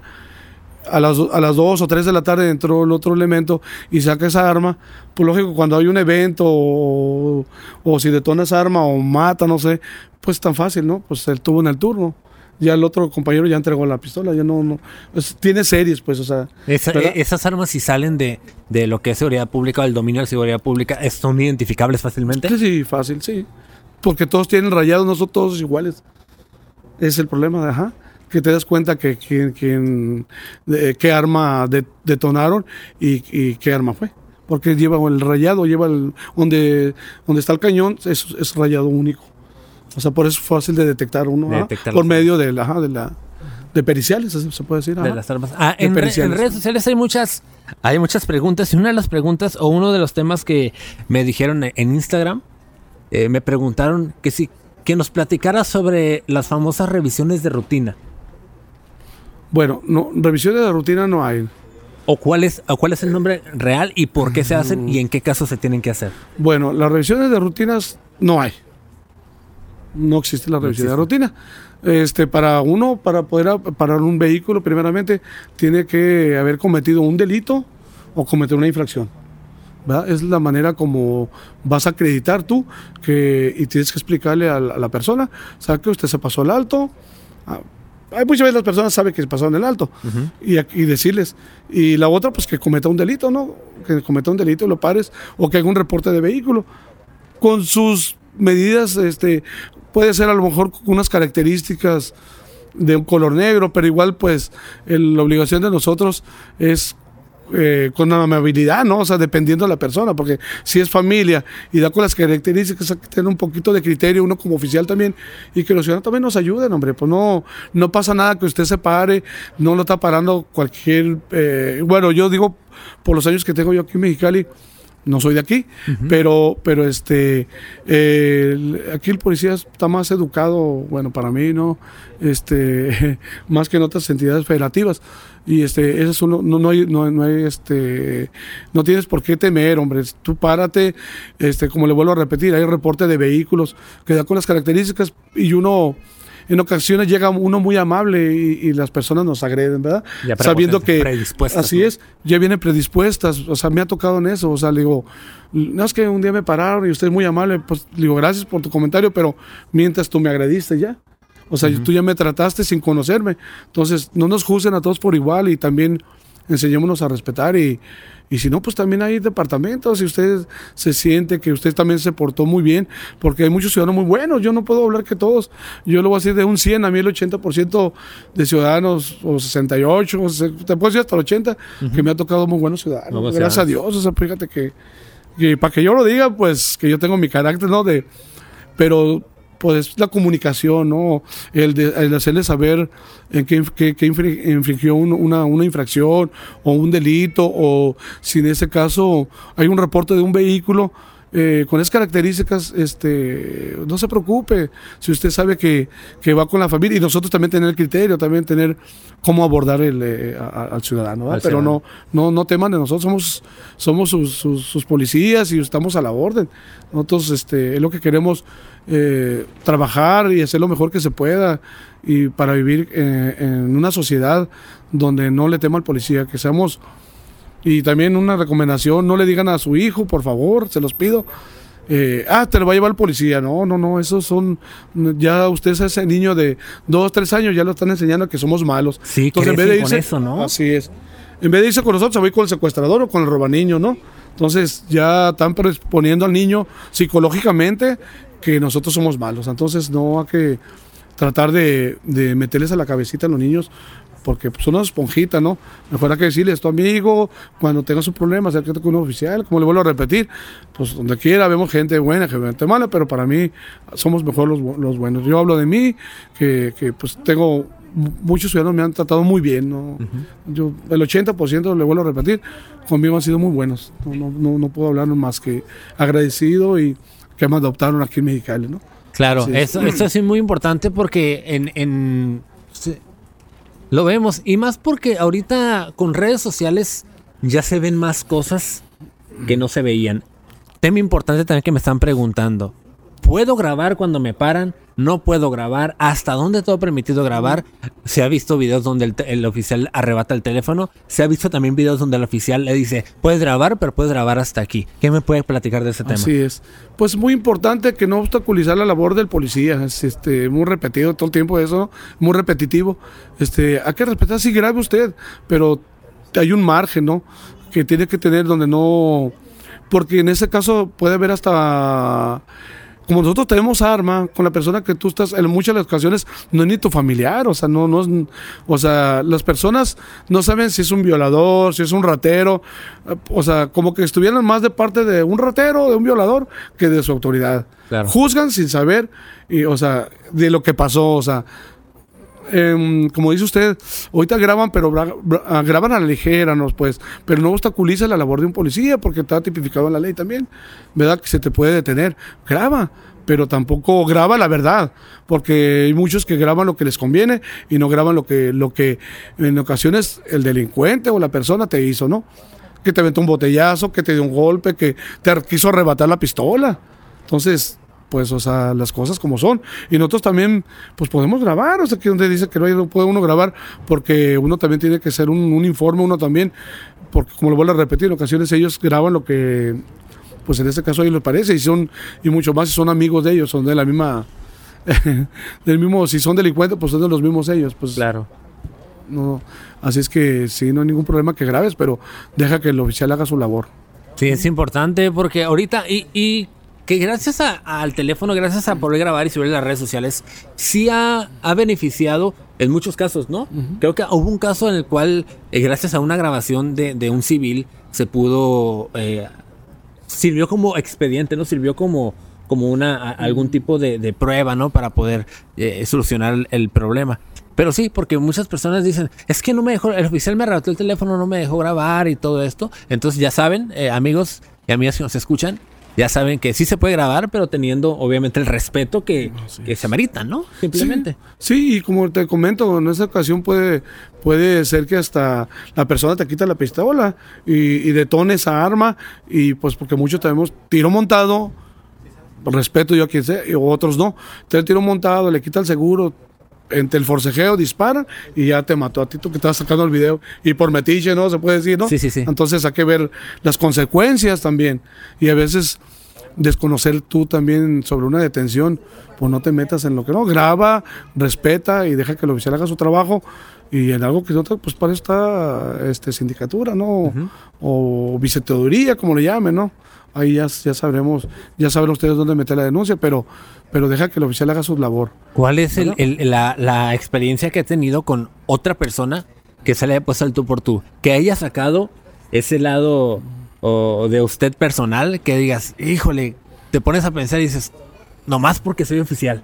a las, a las 2 o 3 de la tarde entró el otro elemento y saca esa arma, pues lógico, cuando hay un evento o, o si detona esa arma o mata, no sé, pues tan fácil, ¿no? Pues él tuvo en el turno. Ya el otro compañero ya entregó la pistola, ya no, no. es- tiene series, pues, o sea. Esa- e- esas armas si salen de, de lo que es seguridad pública o del dominio de seguridad pública, ¿es- ¿son identificables fácilmente? Sí, sí, fácil, sí. Porque todos tienen rayados, no son todos iguales. Es el problema, ajá. Que que te das cuenta que quién, quién, de- qué arma de- detonaron y, y qué arma fue. Porque lleva el rayado, lleva el, donde, donde está el cañón, es, es rayado único. O sea, por eso es fácil de detectar uno, De detectar por medio de la, ajá, de la de periciales, se puede decir. de ajá. las armas. Ah, De en, re- en redes sociales hay muchas, hay muchas preguntas y una de las preguntas o uno de los temas que me dijeron en Instagram, eh, me preguntaron que si que nos platicara sobre las famosas revisiones de rutina Bueno, no, revisiones de rutina no hay. o cuál es o cuál es el nombre real y por qué se hacen y en qué casos se tienen que hacer. Bueno, las revisiones de rutinas no hay. No existe la revisión de rutina. Este, para uno, para poder parar un vehículo, primeramente, tiene que haber cometido un delito o cometer una infracción. ¿Verdad? Es la manera como vas a acreditar tú que, y tienes que explicarle a la, a la persona, sabe que usted se pasó el alto. Ah, hay muchas veces las personas saben que se pasaron el alto y, decirles. Y la otra, pues que cometa un delito, ¿no? Que cometa un delito y lo pares o que haga un reporte de vehículo con sus medidas, este, puede ser a lo mejor unas características de un color negro, pero igual pues el- la obligación de nosotros es eh, con amabilidad, ¿no? O sea, dependiendo de la persona, porque si es familia y da con las características, hay que tener un poquito de criterio, uno como oficial también, y que los ciudadanos también nos ayuden, hombre, pues no, no pasa nada que usted se pare, no lo está parando cualquier, eh, bueno, yo digo, por los años que tengo yo aquí en Mexicali, no soy de aquí, pero, pero este, eh, aquí el policía está más educado, bueno, para mí, ¿no? Este, más que en otras entidades federativas. Y este, eso es uno, no, no hay, no, no hay, este, no tienes por qué temer, hombre. Tú párate, este, como le vuelvo a repetir, hay reporte de vehículos que da con las características y uno, en ocasiones llega uno muy amable y, y las personas nos agreden, ¿verdad? Ya Sabiendo que así ¿no? es, ya vienen predispuestas, o sea, me ha tocado en eso, o sea, le digo, no es que un día me pararon y usted es muy amable, pues le digo, gracias por tu comentario, pero mientras tú me agrediste ya. O sea, tú ya me trataste sin conocerme. Entonces, no nos juzguen a todos por igual y también enseñémonos a respetar y, y si no, pues también hay departamentos, si usted se siente que usted también se portó muy bien, porque hay muchos ciudadanos muy buenos, yo no puedo hablar que todos, yo lo voy a decir de un 100, a mí el 80% de ciudadanos, o 68, o se- te puedo decir hasta el 80, que me ha tocado muy buenos ciudadanos, Buenos gracias a. Dios, o sea, fíjate que, que para que yo lo diga, pues que yo tengo mi carácter, ¿no? De, pero pues la comunicación, ¿no? El de, el hacerle saber en qué, qué- qué infri- infringió un- una, una infracción o un delito, o si en ese caso hay un reporte de un vehículo eh, con esas características, este, no se preocupe, si usted sabe que, que va con la familia y nosotros también tener el criterio, también tener cómo abordar el, eh, a- a- al ciudadano, ¿verdad? Al pero ciudadano. no, no, no teman de nosotros, somos, somos sus, sus- sus policías y estamos a la orden. Nosotros este, es lo que queremos eh, trabajar y hacer lo mejor que se pueda y para vivir eh, en una sociedad donde no le tema al policía, que seamos... Y también una recomendación, no le digan a su hijo, por favor, se los pido. eh, ah, te lo va a llevar el policía. No, no, no, esos son, ya usted es ese niño de dos, tres años, ya lo están enseñando que somos malos. Sí, Entonces, en vez de crecen con irse, eso, ¿no? Así es. En vez de irse con nosotros, se va a ir con el secuestrador o con el robaniño, ¿no? Entonces ya están predisponiendo al niño psicológicamente que nosotros somos malos. Entonces no hay que tratar de, de meterles a la cabecita a los niños porque son una esponjita, ¿no? Mejor hay que decirles, tu amigo, cuando tengas un problema, acércate con un oficial, como le vuelvo a repetir, pues donde quiera vemos gente buena, gente mala, pero para mí somos mejor los, los buenos. Yo hablo de mí, que, que, pues tengo, mu- muchos ciudadanos me han tratado muy bien, ¿no? Yo, el 80%, le vuelvo a repetir, conmigo han sido muy buenos. No, no, no, no puedo hablar más que agradecido y que me adoptaron aquí en Mexicali, ¿no? Claro, Sí. eso, eso es muy importante porque en, en- lo vemos y más porque ahorita con redes sociales ya se ven más cosas que no se veían. Tema importante también que me están preguntando. ¿Puedo grabar cuando me paran? ¿No puedo grabar? ¿Hasta dónde todo permitido grabar? Se ha visto videos donde el, oficial arrebata el teléfono. Se ha visto también videos donde el oficial le dice, puedes grabar, pero puedes grabar hasta aquí. ¿Qué me puede platicar de ese tema? Así es. Pues muy importante que no obstaculizar la labor del policía. Es este, muy repetido todo el tiempo eso, muy repetitivo. Este, hay que respetar, sí, grabe usted, pero hay un margen, ¿no? Que tiene que tener donde no. Porque en ese caso puede haber hasta como nosotros tenemos arma con la persona que tú estás, en muchas de las ocasiones no es ni tu familiar, o sea, no, no es, o sea, las personas no saben si es un violador, si es un ratero, o sea, como que estuvieran más de parte de un ratero, de un violador, que de su autoridad. Juzgan sin saber, y, o sea, de lo que pasó, o sea, em, como dice usted, ahorita graban, pero graban a la ligera, ¿no? Pues, pero no obstaculiza la labor de un policía porque está tipificado en la ley también, ¿verdad? Que se te puede detener. Graba, pero tampoco graba la verdad, porque hay muchos que graban lo que les conviene y no graban lo que, lo que en ocasiones el delincuente o la persona te hizo, ¿no? Que te aventó un botellazo, que te dio un golpe, que te quiso arrebatar la pistola. Entonces, pues, o sea, las cosas como son. Y nosotros también, pues podemos grabar, o sea, que donde dice que no, puede uno grabar, porque uno también tiene que ser un, informe, uno también, porque como lo vuelvo a repetir, en ocasiones ellos graban lo que, pues en este caso a ellos les parece, y son, y mucho más si son amigos de ellos, son de la misma, del mismo, si son delincuentes, pues son de los mismos ellos, pues. Claro. No, así es que sí, no hay ningún problema que grabes, pero deja que el oficial haga su labor. Sí, es importante porque ahorita, y que gracias al teléfono, gracias a poder grabar y subir las redes sociales, sí ha, beneficiado en muchos casos, ¿no? Creo que hubo un caso en el cual, eh, gracias a una grabación de, un civil, se pudo... Eh, sirvió como expediente, ¿no? Sirvió como, como una, algún tipo de, prueba, ¿no? Para poder eh, solucionar el, problema. Pero sí, porque muchas personas dicen, es que no me dejó, el oficial me arrebató el teléfono, no me dejó grabar y todo esto. Entonces ya saben, amigos y amigas que nos escuchan, ya saben que sí se puede grabar, pero teniendo obviamente el respeto que, se amerita, ¿no? Simplemente. Sí, y como te comento, en esa ocasión puede, puede ser que hasta la persona te quita la pistola y, y detone esa arma, y pues porque muchos tenemos tiro montado, respeto yo a quien sea, y otros no. Te tiro montado, le quita el seguro, entre el forcejeo disparan y ya te mató a ti tú que estabas sacando el video y por metiche, ¿no? Se puede decir, ¿no? Sí, sí, sí. Entonces hay que ver las consecuencias también y a veces desconocer tú también sobre una detención, pues no te metas en lo que no, graba, respeta y deja que el oficial haga su trabajo y en algo que no pues para está este, sindicatura, ¿no? O viceteoría, como le llamen, ¿no? Ahí ya, ya sabremos, ya saben ustedes dónde meter la denuncia, pero pero deja que el oficial haga su labor. ¿Cuál es la, experiencia que ha tenido con otra persona que se le haya puesto el tú por tú? Que haya sacado ese lado de usted personal, que digas, híjole, te pones a pensar y dices, nomás porque soy oficial.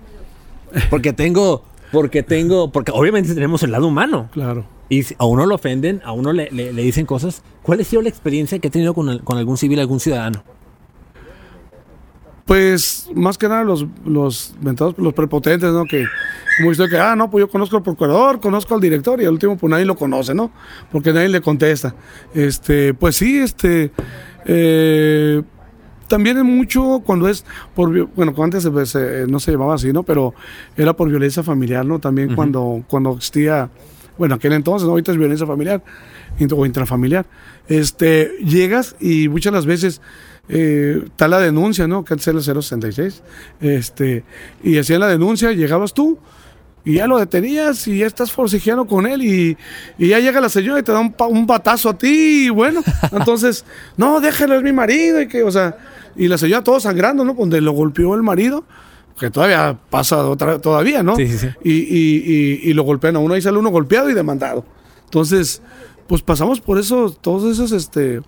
Porque tengo, porque tengo, porque obviamente tenemos el lado humano. Claro. Y a uno lo ofenden, a uno le, dicen cosas. ¿Cuál ha sido la experiencia que ha tenido con, con algún civil, algún ciudadano? Pues más que nada los, los los prepotentes, ¿no? Que como dice que, ah, no, pues yo conozco al procurador, conozco al director y al último pues nadie lo conoce, ¿no? Porque nadie le contesta. Este, pues sí, este, eh, también es mucho cuando es por, bueno, antes pues, no se llamaba así, ¿no? Pero era por violencia familiar, ¿no? También cuando, cuando existía, bueno, aquel entonces, ¿no? Ahorita es violencia familiar o intrafamiliar. Este, llegas y muchas las veces eh, está la denuncia, ¿no? Que es el 066. Este, y hacían la denuncia, llegabas tú y ya lo detenías y ya estás forcejeando con él y, ya llega la señora y te da un, un batazo a ti y bueno, entonces, no, déjelo, es mi marido y que, o sea, y la señora todo sangrando, ¿no? Donde lo golpeó el marido, que todavía pasa otra, todavía, ¿no? Sí, sí, sí. Y, y, y, lo golpean a uno, ahí sale uno golpeado y demandado. Entonces, pues pasamos por eso, todos esos, este,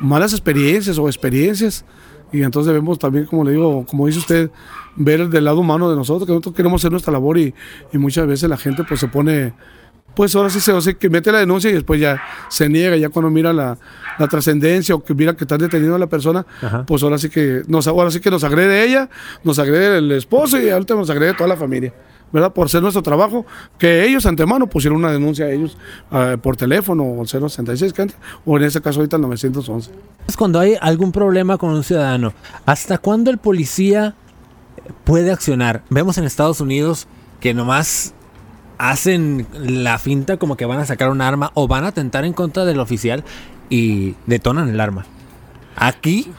malas experiencias o experiencias. Y entonces debemos también, como le digo, como dice usted, ver del lado humano de nosotros, que nosotros queremos hacer nuestra labor y, y muchas veces la gente pues se pone, pues ahora sí se hace que mete la denuncia y después ya se niega, ya cuando mira la, la trascendencia o que mira que está detenido a la persona, pues ahora sí que nos, ahora sí que nos agrede ella, nos agrede el esposo y ahorita nos agrede toda la familia. ¿Verdad? Por ser nuestro trabajo, que ellos antemano pusieron una denuncia a ellos uh, por teléfono o 066 o en ese caso ahorita el 911. Cuando hay algún problema con un ciudadano, ¿hasta cuándo el policía puede accionar? Vemos en Estados Unidos que nomás hacen la finta como que van a sacar un arma o van a atentar en contra del oficial y detonan el arma. Aquí,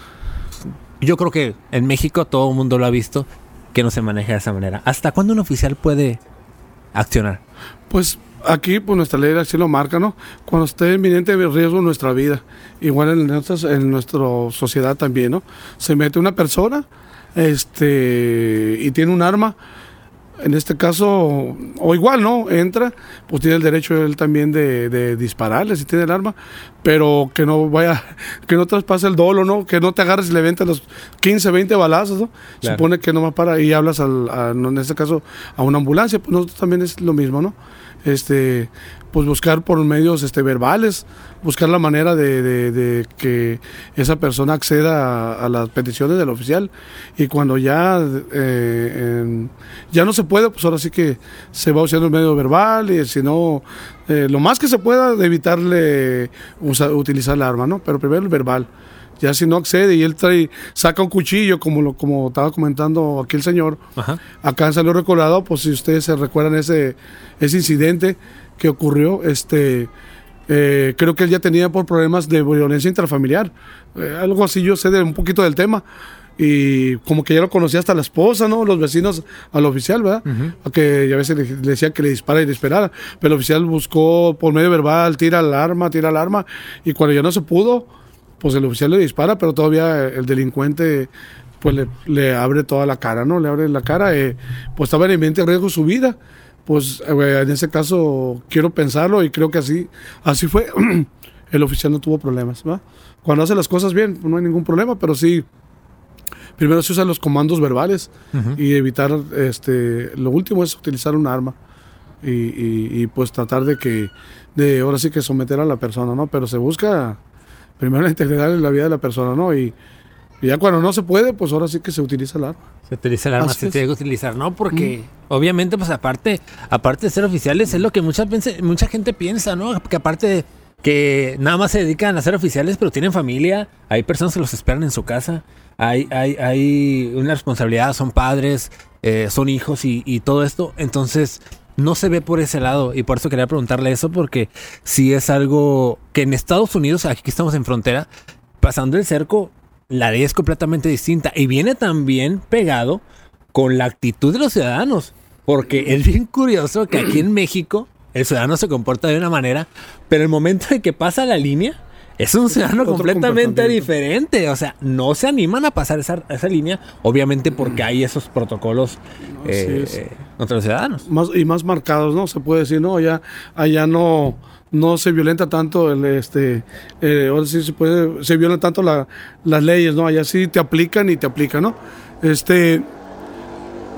yo creo que en México todo el mundo lo ha visto, que no se maneje de esa manera. ¿Hasta cuándo un oficial puede accionar? Pues aquí, pues nuestra ley así lo marca, ¿no? Cuando esté inminente riesgo nuestra vida, igual en, nuestra, en nuestra sociedad también, ¿no? Se mete una persona este, y tiene un arma, en este caso, o igual, ¿no? Entra, pues tiene el derecho él también de, de, dispararle si tiene el arma, pero que no vaya, que no traspase el dolo, ¿no? Que no te agarres y le vente los 15, 20 balazos, ¿no? Supone que no va para y hablas, al, en este caso, a una ambulancia, pues nosotros también es lo mismo, ¿no? Este, pues buscar por medios este, verbales, buscar la manera de, que esa persona acceda a, las peticiones del oficial y cuando ya, eh, ya no se puede, pues ahora sí que se va usando el medio verbal y si no, eh, lo más que se pueda de evitarle utilizar el arma, ¿no? Pero primero el verbal. Ya si no accede y él trae, saca un cuchillo, como lo, como estaba comentando aquí el señor, acá en Salud Recolado, pues si ustedes se recuerdan ese, ese incidente, que ocurrió, este, eh, creo que él ya tenía por problemas de violencia intrafamiliar. Eh, algo así yo sé de un poquito del tema. Y como que ya lo conocía hasta la esposa, ¿no? Los vecinos al oficial, ¿verdad? Que ya a veces le, decía que le dispara y le esperara. Pero el oficial buscó por medio verbal, tira el arma, tira el arma. Y cuando ya no se pudo, pues el oficial le dispara, pero todavía el delincuente pues le, abre toda la cara, ¿no? Le abre la cara, eh, pues estaba en riesgo su vida pues eh, en ese caso quiero pensarlo y creo que así, así fue. el oficial no tuvo problemas. Cuando hace las cosas bien, no hay ningún problema, pero sí, primero se usan los comandos verbales y evitar, este, lo último es utilizar un arma y, pues tratar de que, de ahora sí que someter a la persona, ¿no? Pero se busca primero la integridad de la vida de la persona, ¿no? Y, y ya cuando no se puede, pues ahora sí que se utiliza el arma. Se utiliza el arma, se tiene que utilizar, ¿no? Porque obviamente, pues aparte, aparte de ser oficiales, es lo que mucha, mucha gente piensa, ¿no? Que aparte de que nada más se dedican a ser oficiales, pero tienen familia, hay personas que los esperan en su casa, hay, hay, hay una responsabilidad, son padres, eh, son hijos y, y todo esto. Entonces, no se ve por ese lado y por eso quería preguntarle eso porque si es algo que en Estados Unidos, aquí estamos en frontera, pasando el cerco, la ley es completamente distinta y viene también pegado con la actitud de los ciudadanos. Porque es bien curioso que aquí en México el ciudadano se comporta de una manera, pero el momento en que pasa la línea es un ciudadano completamente diferente. O sea, no se animan a pasar esa, esa línea, obviamente porque hay esos protocolos eh, contra los ciudadanos. Más, y más marcados, ¿no? Se puede decir, no, ya allá no no se violenta tanto el este eh, ahora sí se puede se violan tanto las leyes no allá sí te aplican y te aplican no este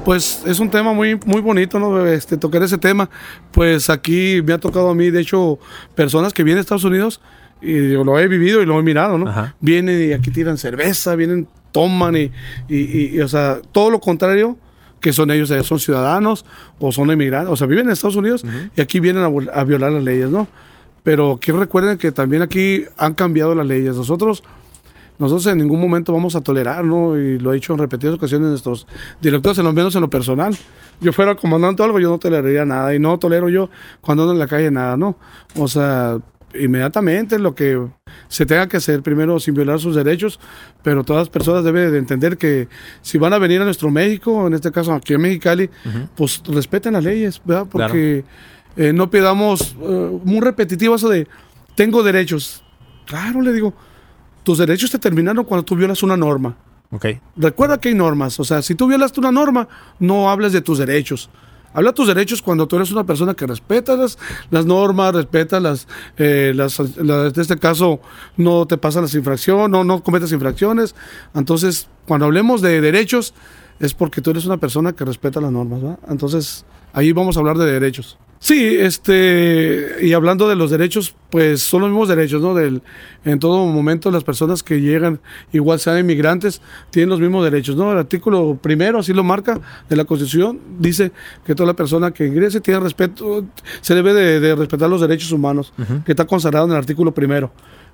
pues es un tema muy muy bonito no este tocar ese tema pues aquí me ha tocado a mí de hecho personas que vienen a Estados Unidos y lo he vivido y lo he mirado no vienen y aquí tiran cerveza vienen toman y, y, o sea todo lo contrario que son ellos, son ciudadanos o son emigrantes, o sea, viven en Estados Unidos y aquí vienen a, violar las leyes, ¿no? Pero que recuerden que también aquí han cambiado las leyes. Nosotros, nosotros en ningún momento vamos a tolerar, ¿no? Y lo he dicho en repetidas ocasiones nuestros directores, en lo menos en lo personal. Yo fuera comandante o algo, yo no toleraría nada. Y no tolero yo cuando ando en la calle nada, ¿no? O sea, inmediatamente lo que se tenga que hacer, primero sin violar sus derechos, pero todas las personas deben de entender que si van a venir a nuestro México, en este caso aquí en Mexicali, pues respeten las leyes, ¿verdad? Porque eh, no pidamos uh, muy repetitivo eso de tengo derechos. Claro, le digo, tus derechos te terminaron cuando tú violas una norma. Okay. Recuerda que hay normas, o sea, si tú violaste una norma, no hables de tus derechos. Habla tus derechos cuando tú eres una persona que respeta las, las normas, respeta las, eh, las, en este caso, no te pasan las infracciones, no, no cometas infracciones. Entonces, cuando hablemos de derechos, es porque tú eres una persona que respeta las normas. Entonces, ahí vamos a hablar de derechos. Sí, este, y hablando de los derechos, pues son los mismos derechos, ¿no? Del, en todo momento las personas que llegan, igual sean inmigrantes, tienen los mismos derechos, ¿no? El artículo primero, así lo marca, de la Constitución, dice que toda la persona que ingrese tiene respeto, se debe de, respetar los derechos humanos, que está consagrado en el artículo primero.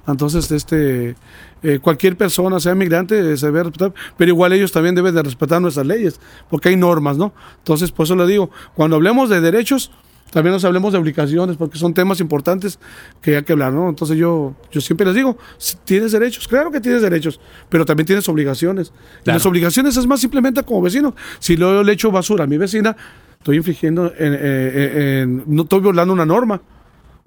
Entonces, este, eh, cualquier persona, sea inmigrante, se debe respetar, pero igual ellos también deben de respetar nuestras leyes, porque hay normas, ¿no? Entonces, por eso le digo, cuando hablemos de derechos, también nos hablemos de obligaciones, porque son temas importantes que hay que hablar, ¿no? Entonces yo, yo siempre les digo, tienes derechos, claro que tienes derechos, pero también tienes obligaciones. las obligaciones es más simplemente como vecino. Si yo le echo basura a mi vecina, estoy infringiendo, en, no estoy violando una norma,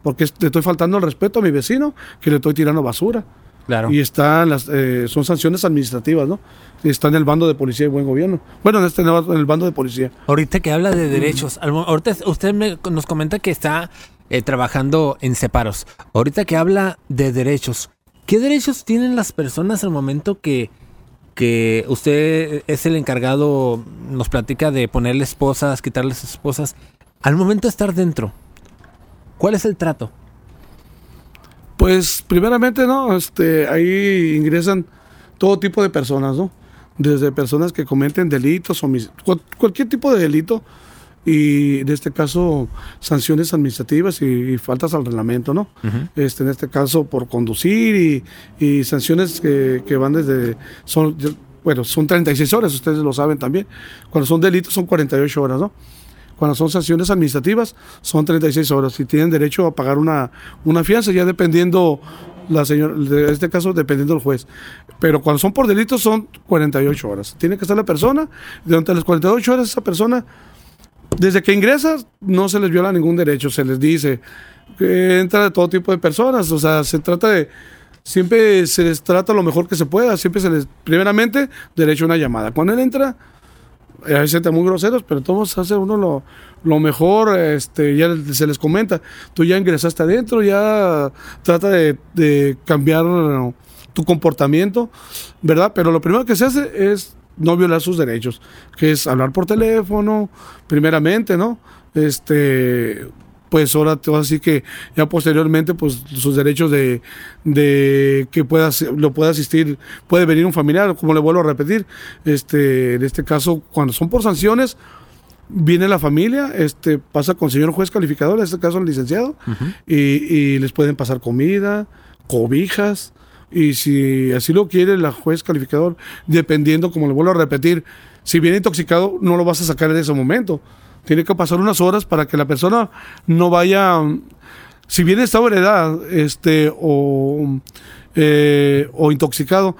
porque le estoy faltando el respeto a mi vecino, que le estoy tirando basura. Claro. Y están las, eh, son sanciones administrativas, ¿no? Y Está en el bando de policía y buen gobierno. Bueno, en, este, en el bando de policía. Ahorita que habla de derechos, al mo- ahorita usted me- nos comenta que está eh, trabajando en separos. Ahorita que habla de derechos, ¿qué derechos tienen las personas al momento que, que usted es el encargado, nos platica de ponerle esposas, quitarles esposas? Al momento de estar dentro, ¿cuál es el trato? Pues primeramente, ¿no? Este, ahí ingresan todo tipo de personas, ¿no? Desde personas que cometen delitos, cual- cualquier tipo de delito y en este caso sanciones administrativas y, y faltas al reglamento, ¿no? este, en este caso por conducir y, y sanciones que, que van desde, son, bueno, son 36 horas, ustedes lo saben también. Cuando son delitos son 48 horas, ¿no? Cuando son sanciones administrativas son 36 horas y tienen derecho a pagar una, una fianza, ya dependiendo la señora, de este caso dependiendo del juez. Pero cuando son por delitos son 48 horas. Tiene que estar la persona, durante las 48 horas esa persona, desde que ingresa no se les viola ningún derecho, se les dice que entra de todo tipo de personas, o sea, se trata de, siempre se les trata lo mejor que se pueda, siempre se les, primeramente, derecho a una llamada. Cuando él entra, a veces muy groseros, pero todos hace uno lo, lo mejor, este, ya se les comenta, tú ya ingresaste adentro, ya trata de, de cambiar tu comportamiento, ¿verdad? Pero lo primero que se hace es no violar sus derechos, que es hablar por teléfono, primeramente, ¿no? Este, pues ahora te voy a decir que ya posteriormente, pues sus derechos de, de que pueda, lo pueda asistir, puede venir un familiar, como le vuelvo a repetir, este, en este caso, cuando son por sanciones, viene la familia, este, pasa con el señor juez calificador, en este caso el licenciado, y, y les pueden pasar comida, cobijas, y si así lo quiere la juez calificador, dependiendo, como le vuelvo a repetir, si viene intoxicado, no lo vas a sacar en ese momento. Tiene que pasar unas horas para que la persona no vaya, si viene en estado de edad, este, o, eh, o intoxicado,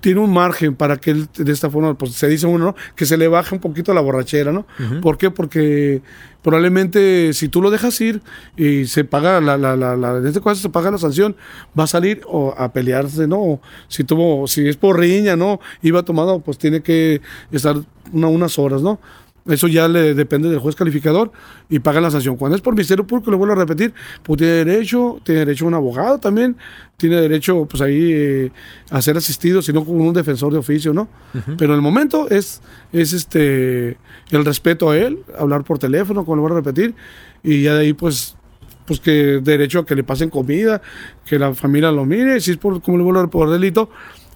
tiene un margen para que él de esta forma, pues se dice uno, ¿no? que se le baje un poquito la borrachera, ¿no? ¿Por qué? Porque probablemente si tú lo dejas ir y se paga la, la, la, la- en este caso se paga la sanción, va a salir o a pelearse, ¿no? O si tuvo, si es por riña, ¿no? Iba tomado, pues tiene que estar una- unas horas, ¿no? Eso ya le depende del juez calificador y paga la sanción. Cuando es por Ministerio Público, le vuelvo a repetir, pues tiene derecho, tiene derecho a un abogado también, tiene derecho, pues ahí, eh, a ser asistido, sino con un defensor de oficio, ¿no? Pero en el momento es, es este, el respeto a él, hablar por teléfono, como le voy a repetir, y ya de ahí, pues, pues que derecho a que le pasen comida, que la familia lo mire, si es por, como le vuelvo a repetir, por delito,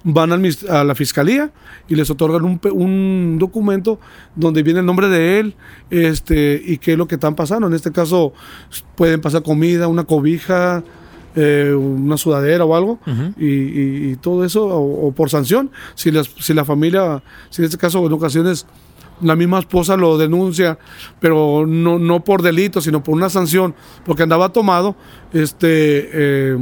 van a la fiscalía y les otorgan un, documento donde viene el nombre de él este, y qué es lo que están pasando. En este caso pueden pasar comida, una cobija, eh, una sudadera o algo y, y- y todo eso o, o por sanción. Si, las- si la familia, si en este caso en ocasiones la misma esposa lo denuncia, pero no, no por delito, sino por una sanción, porque andaba tomado, este, eh,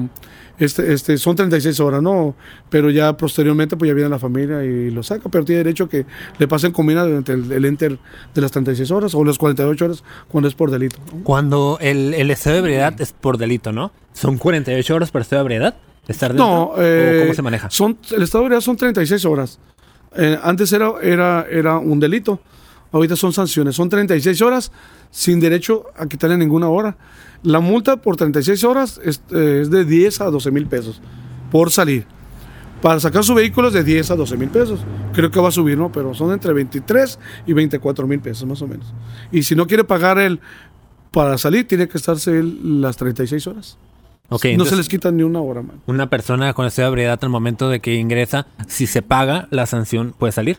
este, este, son 36 horas, ¿no? Pero ya posteriormente, pues ya viene la familia y lo saca, pero tiene derecho a que le pasen comida durante el, el enter de las 36 horas o las 48 horas cuando es por delito. ¿no? Cuando el, el estado de ebriedad es por delito, ¿no? ¿Son 48 horas para estado de ebriedad? ¿Estar? No, ¿O eh, ¿Cómo se maneja? Son, el estado de ebriedad son 36 horas. Eh, antes era, era, era un delito. Ahorita son sanciones. Son 36 horas sin derecho a quitarle ninguna hora. La multa por 36 horas es, eh, es de 10 a 12 mil pesos por salir. Para sacar su vehículo es de 10 a 12 mil pesos. Creo que va a subir, ¿no? Pero son entre 23 y 24 mil pesos más o menos. Y si no quiere pagar él para salir, tiene que estarse él las 36 horas. Ok, no se les quita ni una hora, man. una persona con estado de ebriedad al momento de que ingresa, si se paga la sanción, puede salir.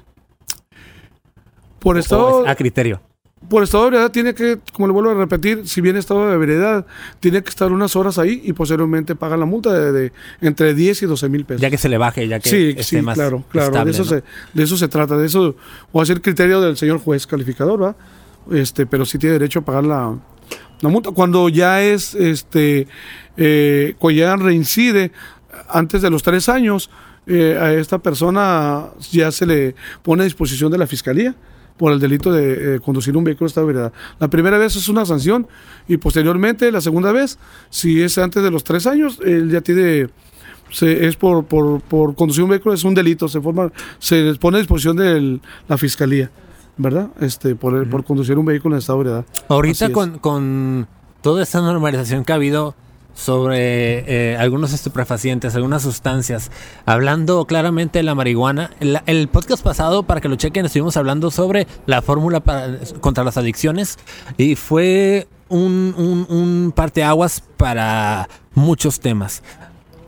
Por ¿O estado, es a criterio? Por estado de ebriedad tiene que, como le vuelvo a repetir, si viene estado de ebriedad, tiene que estar unas horas ahí y posteriormente paga la multa de, de entre 10 y 12 mil pesos. Ya que se le baje, ya que sí, esté sí, más claro, claro. estable, de, eso ¿no? se, de eso se trata, de eso va a ser criterio del señor juez calificador, ¿va? Este, pero sí tiene derecho a pagar la, la multa. Cuando ya es, este, eh, cuando ya reincide antes de los tres años, eh, a esta persona ya se le pone a disposición de la fiscalía por el delito de eh, conducir un vehículo estado de ebriedad. La primera vez es una sanción y posteriormente la segunda vez, si es antes de los tres años, él ya tiene se, es por, por, por conducir un vehículo, es un delito, se forma, se pone a disposición de la fiscalía, ¿verdad? Este, por, por conducir un vehículo en estado de ebriedad. Ahorita con, con toda esta normalización que ha habido sobre eh, algunos estupefacientes, algunas sustancias, hablando claramente de la marihuana. El, el, podcast pasado, para que lo chequen, estuvimos hablando sobre la fórmula contra las adicciones y fue un, un, un parteaguas para muchos temas.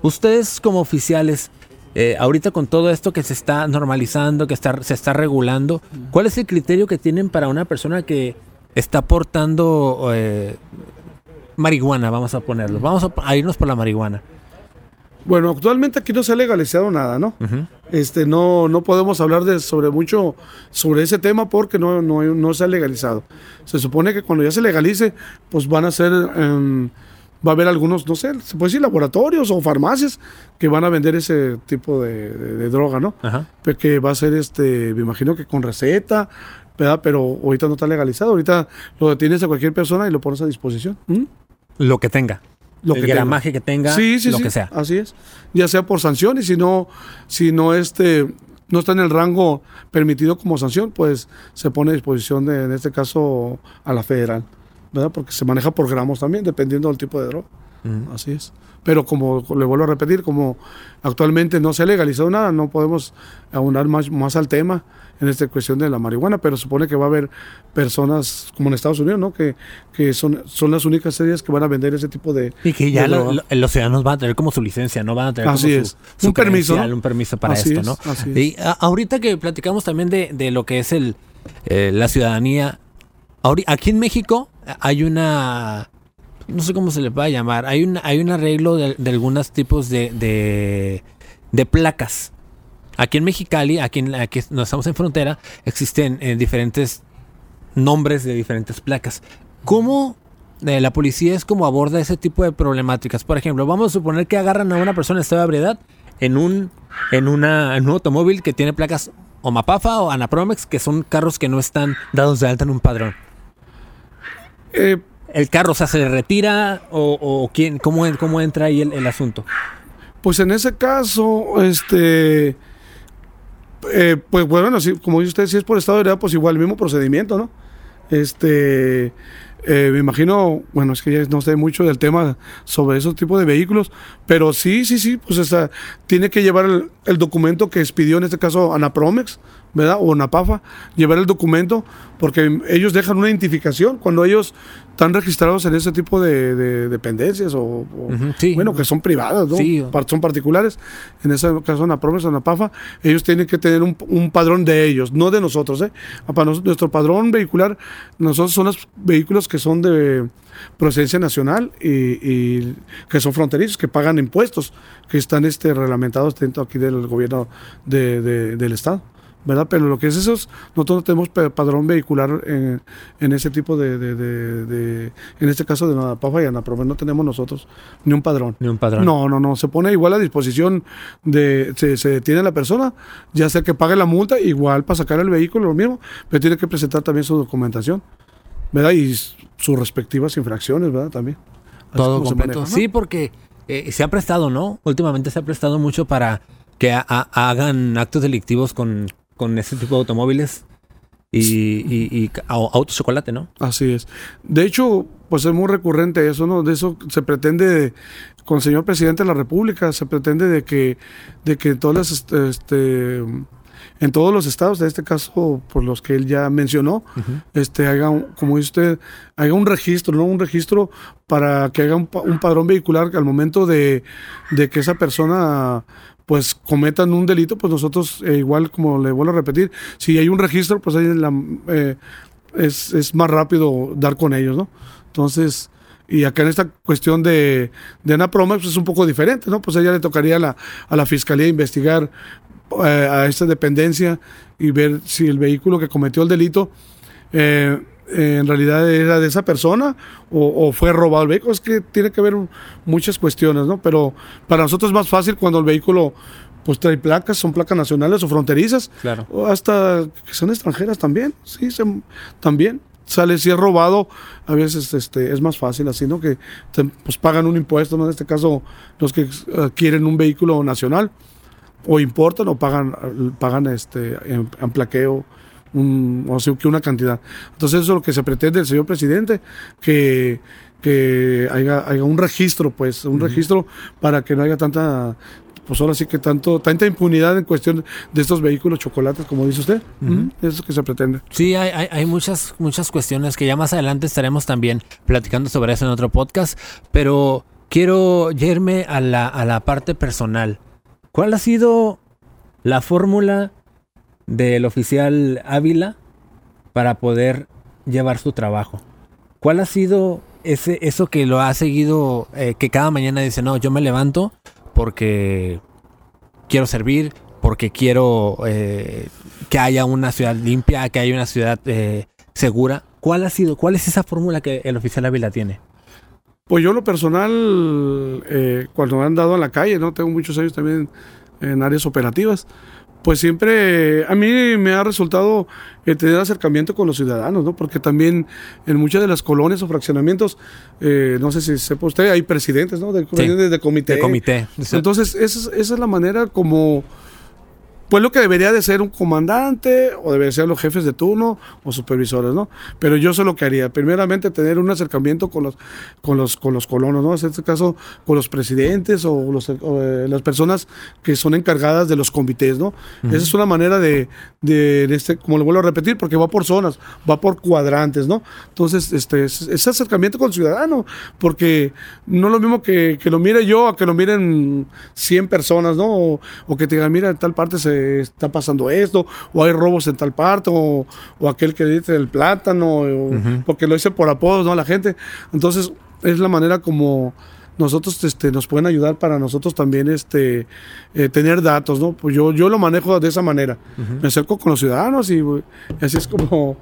Ustedes como oficiales, eh, ahorita con todo esto que se está normalizando, que está, se está regulando, ¿cuál es el criterio que tienen para una persona que está portando eh, marihuana, vamos a ponerlo? Vamos a, irnos por la marihuana. Bueno, actualmente aquí no se ha legalizado nada, ¿no? Este, no, no podemos hablar de, sobre mucho sobre ese tema porque no, no, no, se ha legalizado. Se supone que cuando ya se legalice, pues van a ser em, va a haber algunos, no sé, se puede decir laboratorios o farmacias que van a vender ese tipo de, droga, ¿no? Ajá. Que va a ser, este, me imagino que con receta, ¿verdad? Pero ahorita no está legalizado, ahorita lo detienes a cualquier persona y lo pones a disposición. ¿Mm? Lo que tenga. Lo El que gramaje que tenga, sí, sí, lo que sea. Así es. Ya sea por sanción y si no, si no este, no está en el rango permitido como sanción, pues se pone a disposición de, en este caso, a la federal. ¿verdad? Porque se maneja por gramos también, dependiendo del tipo de droga. Así es. Pero como le vuelvo a repetir, como actualmente no se ha legalizado nada, no podemos aunar más, más al tema en esta cuestión de la marihuana, pero supone que va a haber personas como en Estados Unidos, ¿no? Que, que son, son las únicas series que van a vender ese tipo de... Y que ya los ciudadanos van a tener como su licencia, ¿no? Van a tener Así es. un permiso. Un permiso para esto, ¿no? Y ahorita que platicamos también de, de lo que es el, eh, la ciudadanía, aquí en México hay una no sé cómo se le va a llamar, hay un, hay un arreglo de, algunos tipos de, de, placas. Aquí en Mexicali, aquí, en, aquí no estamos en frontera, existen eh, diferentes nombres de diferentes placas. ¿Cómo eh, la policía es como aborda ese tipo de problemáticas? Por ejemplo, vamos a suponer que agarran a una persona en estado de ebriedad en un, en, una, en un automóvil que tiene placas o Mapafa o Anapromex, que son carros que no están dados de alta en un padrón. Eh, ¿El carro se le retira o, quién, cómo, cómo entra ahí el, asunto? Pues en ese caso, este, eh, pues bueno, como dice usted, si es por estado de heredad, pues igual el mismo procedimiento, ¿no? Este, eh, me imagino, bueno, es que ya no sé mucho del tema sobre esos tipos de vehículos, pero sí, sí, sí, pues está, tiene que llevar el, el documento que expidió en este caso Anapromex, ¿verdad? O Napafa, llevar el documento, porque ellos dejan una identificación cuando ellos están registrados en ese tipo de, dependencias o, bueno, que son privadas, ¿no? Son particulares. En ese caso, Napromex o Napafa, ellos tienen que tener un, un, padrón de ellos, no de nosotros, ¿eh? Para nuestro padrón vehicular, nosotros son los vehículos que son de procedencia nacional y, que son fronterizos, que pagan impuestos, que están este, reglamentados dentro aquí del gobierno del Estado. ¿Verdad? Pero lo que es eso, nosotros no tenemos padrón vehicular en, en ese tipo de, de, de, en este caso de Nadapafa y Anaprove, no tenemos nosotros ni un padrón. Ni un padrón. No, no, no, se pone igual a disposición de, se, se detiene la persona, ya sea que pague la multa, igual para sacar el vehículo, lo mismo, pero tiene que presentar también su documentación, ¿verdad? Y sus respectivas infracciones, ¿verdad? También. Todo completo. Sí, porque eh, se ha prestado, ¿no? Últimamente se ha prestado mucho para que hagan actos delictivos con con ese tipo de automóviles y, y, y autos chocolate, ¿no? Así es. De hecho, pues es muy recurrente eso, ¿no? De eso se pretende, con el señor presidente de la República, se pretende de que, de que todas las, este, este en todos los estados, en este caso por los que él ya mencionó, este haga, como dice usted, haga un registro, ¿no? Un registro para que haga un, un padrón vehicular al momento de, de, que esa persona pues cometan un delito, pues nosotros, eh, igual como le vuelvo a repetir, si hay un registro, pues ahí la, eh, es, es, más rápido dar con ellos, ¿no? Entonces, y acá en esta cuestión de, de Ana pues es un poco diferente, ¿no? Pues a ella le tocaría a la, a la fiscalía investigar eh, a esta dependencia y ver si el vehículo que cometió el delito en realidad era de esa persona o, fue robado el vehículo. Es que tiene que haber muchas cuestiones, ¿no? Pero para nosotros es más fácil cuando el vehículo pues trae placas, son placas nacionales o fronterizas. Claro. O hasta que son extranjeras también, sí, también. sale si es robado, a veces este, es más fácil así, ¿no? Que pues pagan un impuesto, ¿no? En este caso, los que adquieren un vehículo nacional, o importan o pagan, pagan este, en, plaqueo, un, o sea, que una cantidad. Entonces eso es lo que se pretende el señor presidente, que, que haya, haya un registro, pues, un registro para que no haya tanta pues ahora sí que tanto, tanta impunidad en cuestión de estos vehículos chocolates, como dice usted. Eso es lo que se pretende. Sí, hay, hay, muchas, muchas cuestiones que ya más adelante estaremos también platicando sobre eso en otro podcast, pero quiero irme a la, a la parte personal. ¿Cuál ha sido la fórmula del oficial Ávila para poder llevar su trabajo? ¿Cuál ha sido ese, eso que lo ha seguido, eh, que cada mañana dice, no, yo me levanto porque quiero servir, porque quiero eh, que haya una ciudad limpia, que haya una ciudad eh, segura. ¿Cuál ha sido, cuál es esa fórmula que el oficial Ávila tiene? Pues yo lo personal, cuando he andado en la calle, ¿no? Tengo muchos años también en áreas operativas pues siempre a mí me ha resultado eh, tener acercamiento con los ciudadanos, ¿no? Porque también en muchas de las colonias o fraccionamientos, eh, no sé si sepa usted, hay presidentes, ¿no? De, de comité. De comité. Entonces, esa, esa es la manera como pues lo que debería de ser un comandante o debería ser los jefes de turno o supervisores, ¿no? Pero yo sé lo que haría. Primeramente tener un acercamiento con los, con los, con los colonos, ¿no? En este caso con los presidentes o, los, eh, las personas que son encargadas de los comités, ¿no? Esa es una manera de, de, este, como lo vuelvo a repetir, porque va por zonas, va por cuadrantes, ¿no? Entonces, este, ese acercamiento con el ciudadano, porque no es lo mismo que, que lo mire yo a que lo miren 100 personas, ¿no? O, o que te digan, mira, en tal parte se está pasando esto, o hay robos en tal parte, o, aquel que dice el plátano, porque lo dice por apodos, ¿no? La gente. Entonces, es la manera como nosotros este, nos pueden ayudar para nosotros también este, eh, tener datos, ¿no? Pues yo, yo lo manejo de esa manera. Me acerco con los ciudadanos y, así es como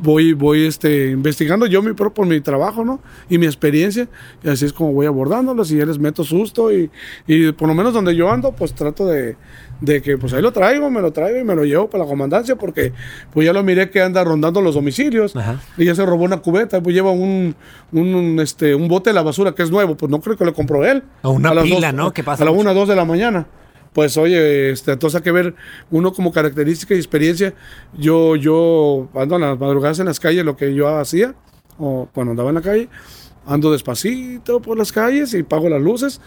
voy, voy este, investigando yo mi, por mi trabajo, ¿no? Y mi experiencia, y así es como voy abordándolos y ya les meto susto y, y por lo menos donde yo ando, pues trato de, de que pues ahí lo traigo, me lo traigo y me lo llevo para la comandancia porque pues ya lo miré que anda rondando los domicilios y ya se robó una cubeta, pues lleva un, un, este, un bote de la basura que es nuevo, pues no creo que lo compró él. O una pila, ¿no? ¿Qué pasa? A la una, dos de la mañana. Pues oye, este, entonces hay que ver uno como característica y experiencia. Yo, yo ando en las madrugadas en las calles, lo que yo hacía, o cuando andaba en la calle, ando despacito por las calles y pago las luces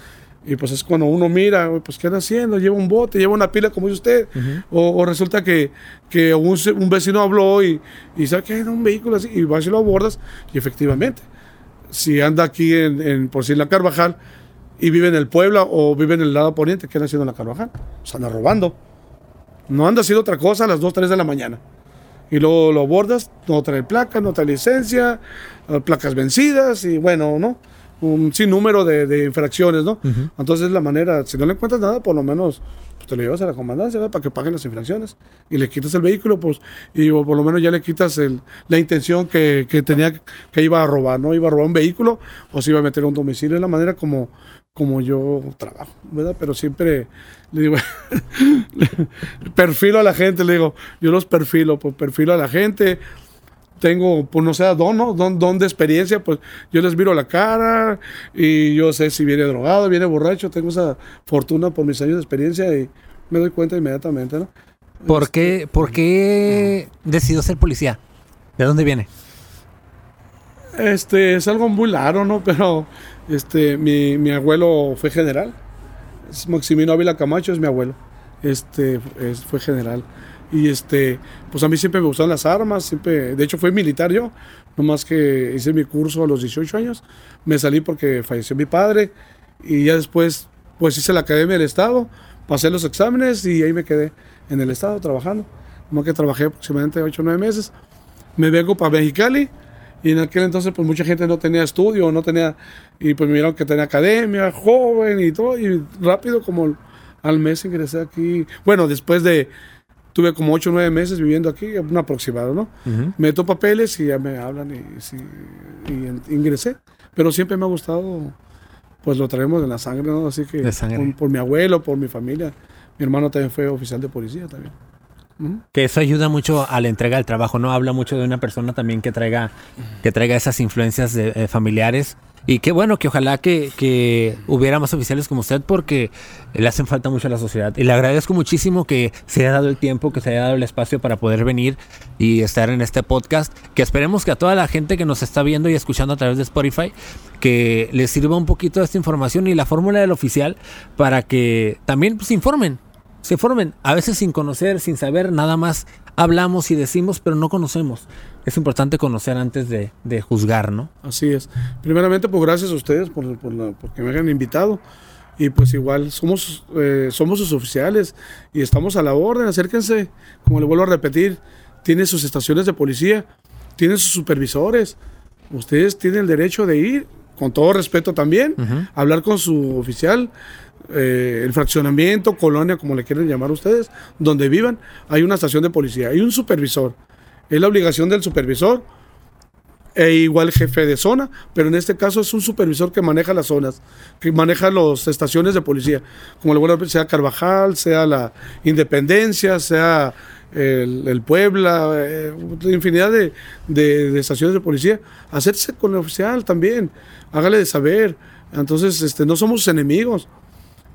y pues es cuando uno mira, pues ¿qué está haciendo? Lleva un bote, lleva una pila, como dice usted. o, resulta que, que un, un, vecino habló y, y sabe que hay un vehículo así, y vas y lo abordas, y efectivamente, si anda aquí en, en por si en la Carvajal y vive en el Puebla o vive en el lado poniente, ¿qué anda haciendo en la Carvajal? Se anda robando. No anda haciendo otra cosa a las 2, 3 de la mañana. Y luego lo abordas, no trae placa, no trae licencia, placas vencidas, y bueno, ¿no? un sinnúmero de, de infracciones, ¿no? Entonces la manera, si no le encuentras nada, por lo menos pues, te lo llevas a la comandancia para que paguen las infracciones y le quitas el vehículo, pues, y por lo menos ya le quitas el, la intención que, que, tenía, que iba a robar, ¿no? Iba a robar un vehículo o se iba a meter a un domicilio, es la manera como, como yo trabajo, ¿verdad? Pero siempre le digo, perfilo a la gente, le digo, yo los perfilo, pues perfilo a la gente, tengo, pues no sé, don, ¿no? Don, don, de experiencia, pues yo les miro la cara y yo sé si viene drogado, viene borracho, tengo esa fortuna por mis años de experiencia y me doy cuenta inmediatamente, ¿no? ¿Por qué, ¿por qué decidió ser policía? ¿De dónde viene? Este, es algo muy raro, ¿no? Pero este, mi, mi abuelo fue general. Maximino Ávila Camacho es mi abuelo. Este, fue general. Y este, pues a mí siempre me gustaron las armas, siempre, de hecho fui militar yo, nomás que hice mi curso a los 18 años, me salí porque falleció mi padre y ya después pues hice la Academia del Estado, pasé los exámenes y ahí me quedé en el Estado trabajando, como que trabajé aproximadamente 8 o 9 meses, me vengo para Mexicali y en aquel entonces pues mucha gente no tenía estudio, no tenía, y pues me vieron que tenía academia, joven y todo, y rápido como al mes ingresé aquí, bueno, después de tuve como 8 o 9 meses viviendo aquí, un aproximado, ¿no? Meto papeles y ya me hablan y, ingresé. Pero siempre me ha gustado, pues lo traemos de la sangre, ¿no? Así que Por, mi abuelo, por mi familia. Mi hermano también fue oficial de policía también. Que eso ayuda mucho a la entrega del trabajo, ¿no? Habla mucho de una persona también que traiga, que traiga esas influencias de, eh, familiares. Y qué bueno que ojalá que, que, hubiera más oficiales como usted porque le hacen falta mucho a la sociedad. Y le agradezco muchísimo que se haya dado el tiempo, que se haya dado el espacio para poder venir y estar en este podcast. Que esperemos que a toda la gente que nos está viendo y escuchando a través de Spotify, que les sirva un poquito esta información y la fórmula del oficial para que también se pues, informen se formen, a veces sin conocer, sin saber, nada más hablamos y decimos, pero no conocemos. Es importante conocer antes de, juzgar, ¿no? Así es. Primeramente, pues gracias a ustedes por, por porque me hayan invitado. Y pues igual somos, eh, somos sus oficiales y estamos a la orden, acérquense. Como le vuelvo a repetir, tiene sus estaciones de policía, tiene sus supervisores. Ustedes tienen el derecho de ir, con todo respeto también, hablar con su oficial, eh, el fraccionamiento, colonia, como le quieren llamar ustedes, donde vivan, hay una estación de policía, hay un supervisor. Es la obligación del supervisor e igual jefe de zona, pero en este caso es un supervisor que maneja las zonas, que maneja las estaciones de policía, como le vuelvo sea Carvajal, sea la Independencia, sea el, Puebla, eh, infinidad de, de, estaciones de policía. Hacerse con el oficial también, hágale de saber. Entonces, este, no somos enemigos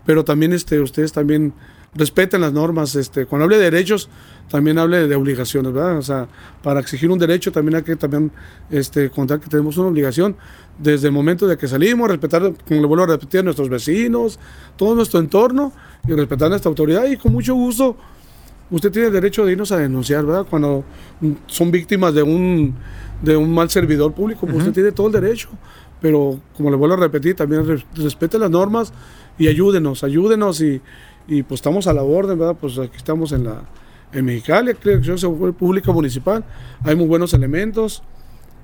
pero también este, ustedes también respeten las normas. Este, cuando hable de derechos, también hable de obligaciones, ¿verdad? O sea, para exigir un derecho también hay que también este, contar que tenemos una obligación desde el momento de que salimos, respetar, como le vuelvo a repetir, a nuestros vecinos, todo nuestro entorno y respetar nuestra autoridad. Y con mucho gusto, usted tiene el derecho de irnos a denunciar, ¿verdad? Cuando son víctimas de un, de un mal servidor público, pues usted tiene todo el derecho. Pero, como le vuelvo a repetir, también respete las normas y ayúdenos, ayúdenos y, y, pues estamos a la orden, ¿verdad? Pues aquí estamos en la en Mexicali, es pública municipal, hay muy buenos elementos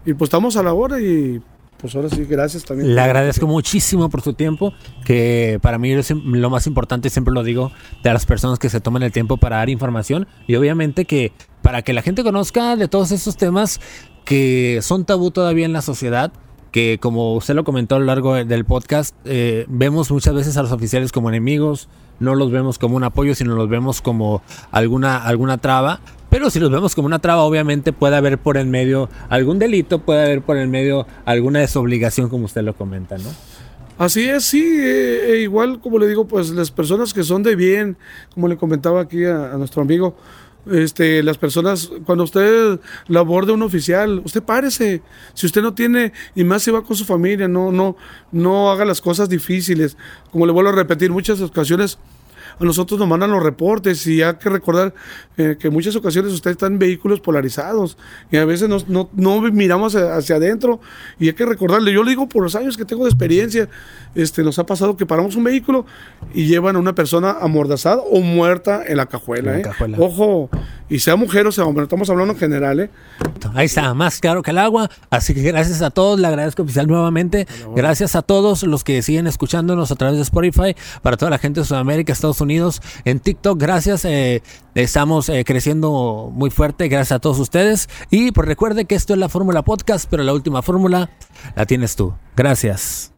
y pues estamos a la orden y pues ahora sí, gracias también. Le agradezco muchísimo por su tiempo, que para mí es lo más importante, siempre lo digo, de las personas que se toman el tiempo para dar información y obviamente que para que la gente conozca de todos estos temas que son tabú todavía en la sociedad, que como usted lo comentó a lo largo del podcast, eh, vemos muchas veces a los oficiales como enemigos, no los vemos como un apoyo, sino los vemos como alguna, alguna traba. Pero si los vemos como una traba, obviamente puede haber por el medio algún delito, puede haber por el medio alguna desobligación, como usted lo comenta, ¿no? Así es, sí, eh, eh, igual como le digo, pues las personas que son de bien, como le comentaba aquí a nuestro amigo, este, las personas, cuando usted labor un oficial, usted párese. Si usted no tiene, y más si va con su familia, no, no, no haga las cosas difíciles. Como le vuelvo a repetir, muchas ocasiones a nosotros nos mandan los reportes y hay que recordar eh, que en muchas ocasiones usted está en vehículos polarizados y a veces no, no, miramos hacia, adentro y hay que recordarle, yo le digo por los años que tengo de experiencia, este, nos ha pasado que paramos un vehículo y llevan a una persona amordazada o muerta en la cajuela. ¿eh? Ojo, y sea mujer o sea hombre, estamos hablando en general. ¿eh? Ahí está, más claro que el agua. Así que gracias a todos, le agradezco oficial nuevamente. Gracias a todos los que siguen escuchándonos a través de Spotify, para toda la gente de Sudamérica, Estados Unidos, en TikTok. Gracias, eh, estamos eh, creciendo muy fuerte. Gracias a todos ustedes. Y pues recuerde que esto es la Fórmula Podcast, pero la última fórmula la tienes tú. Gracias.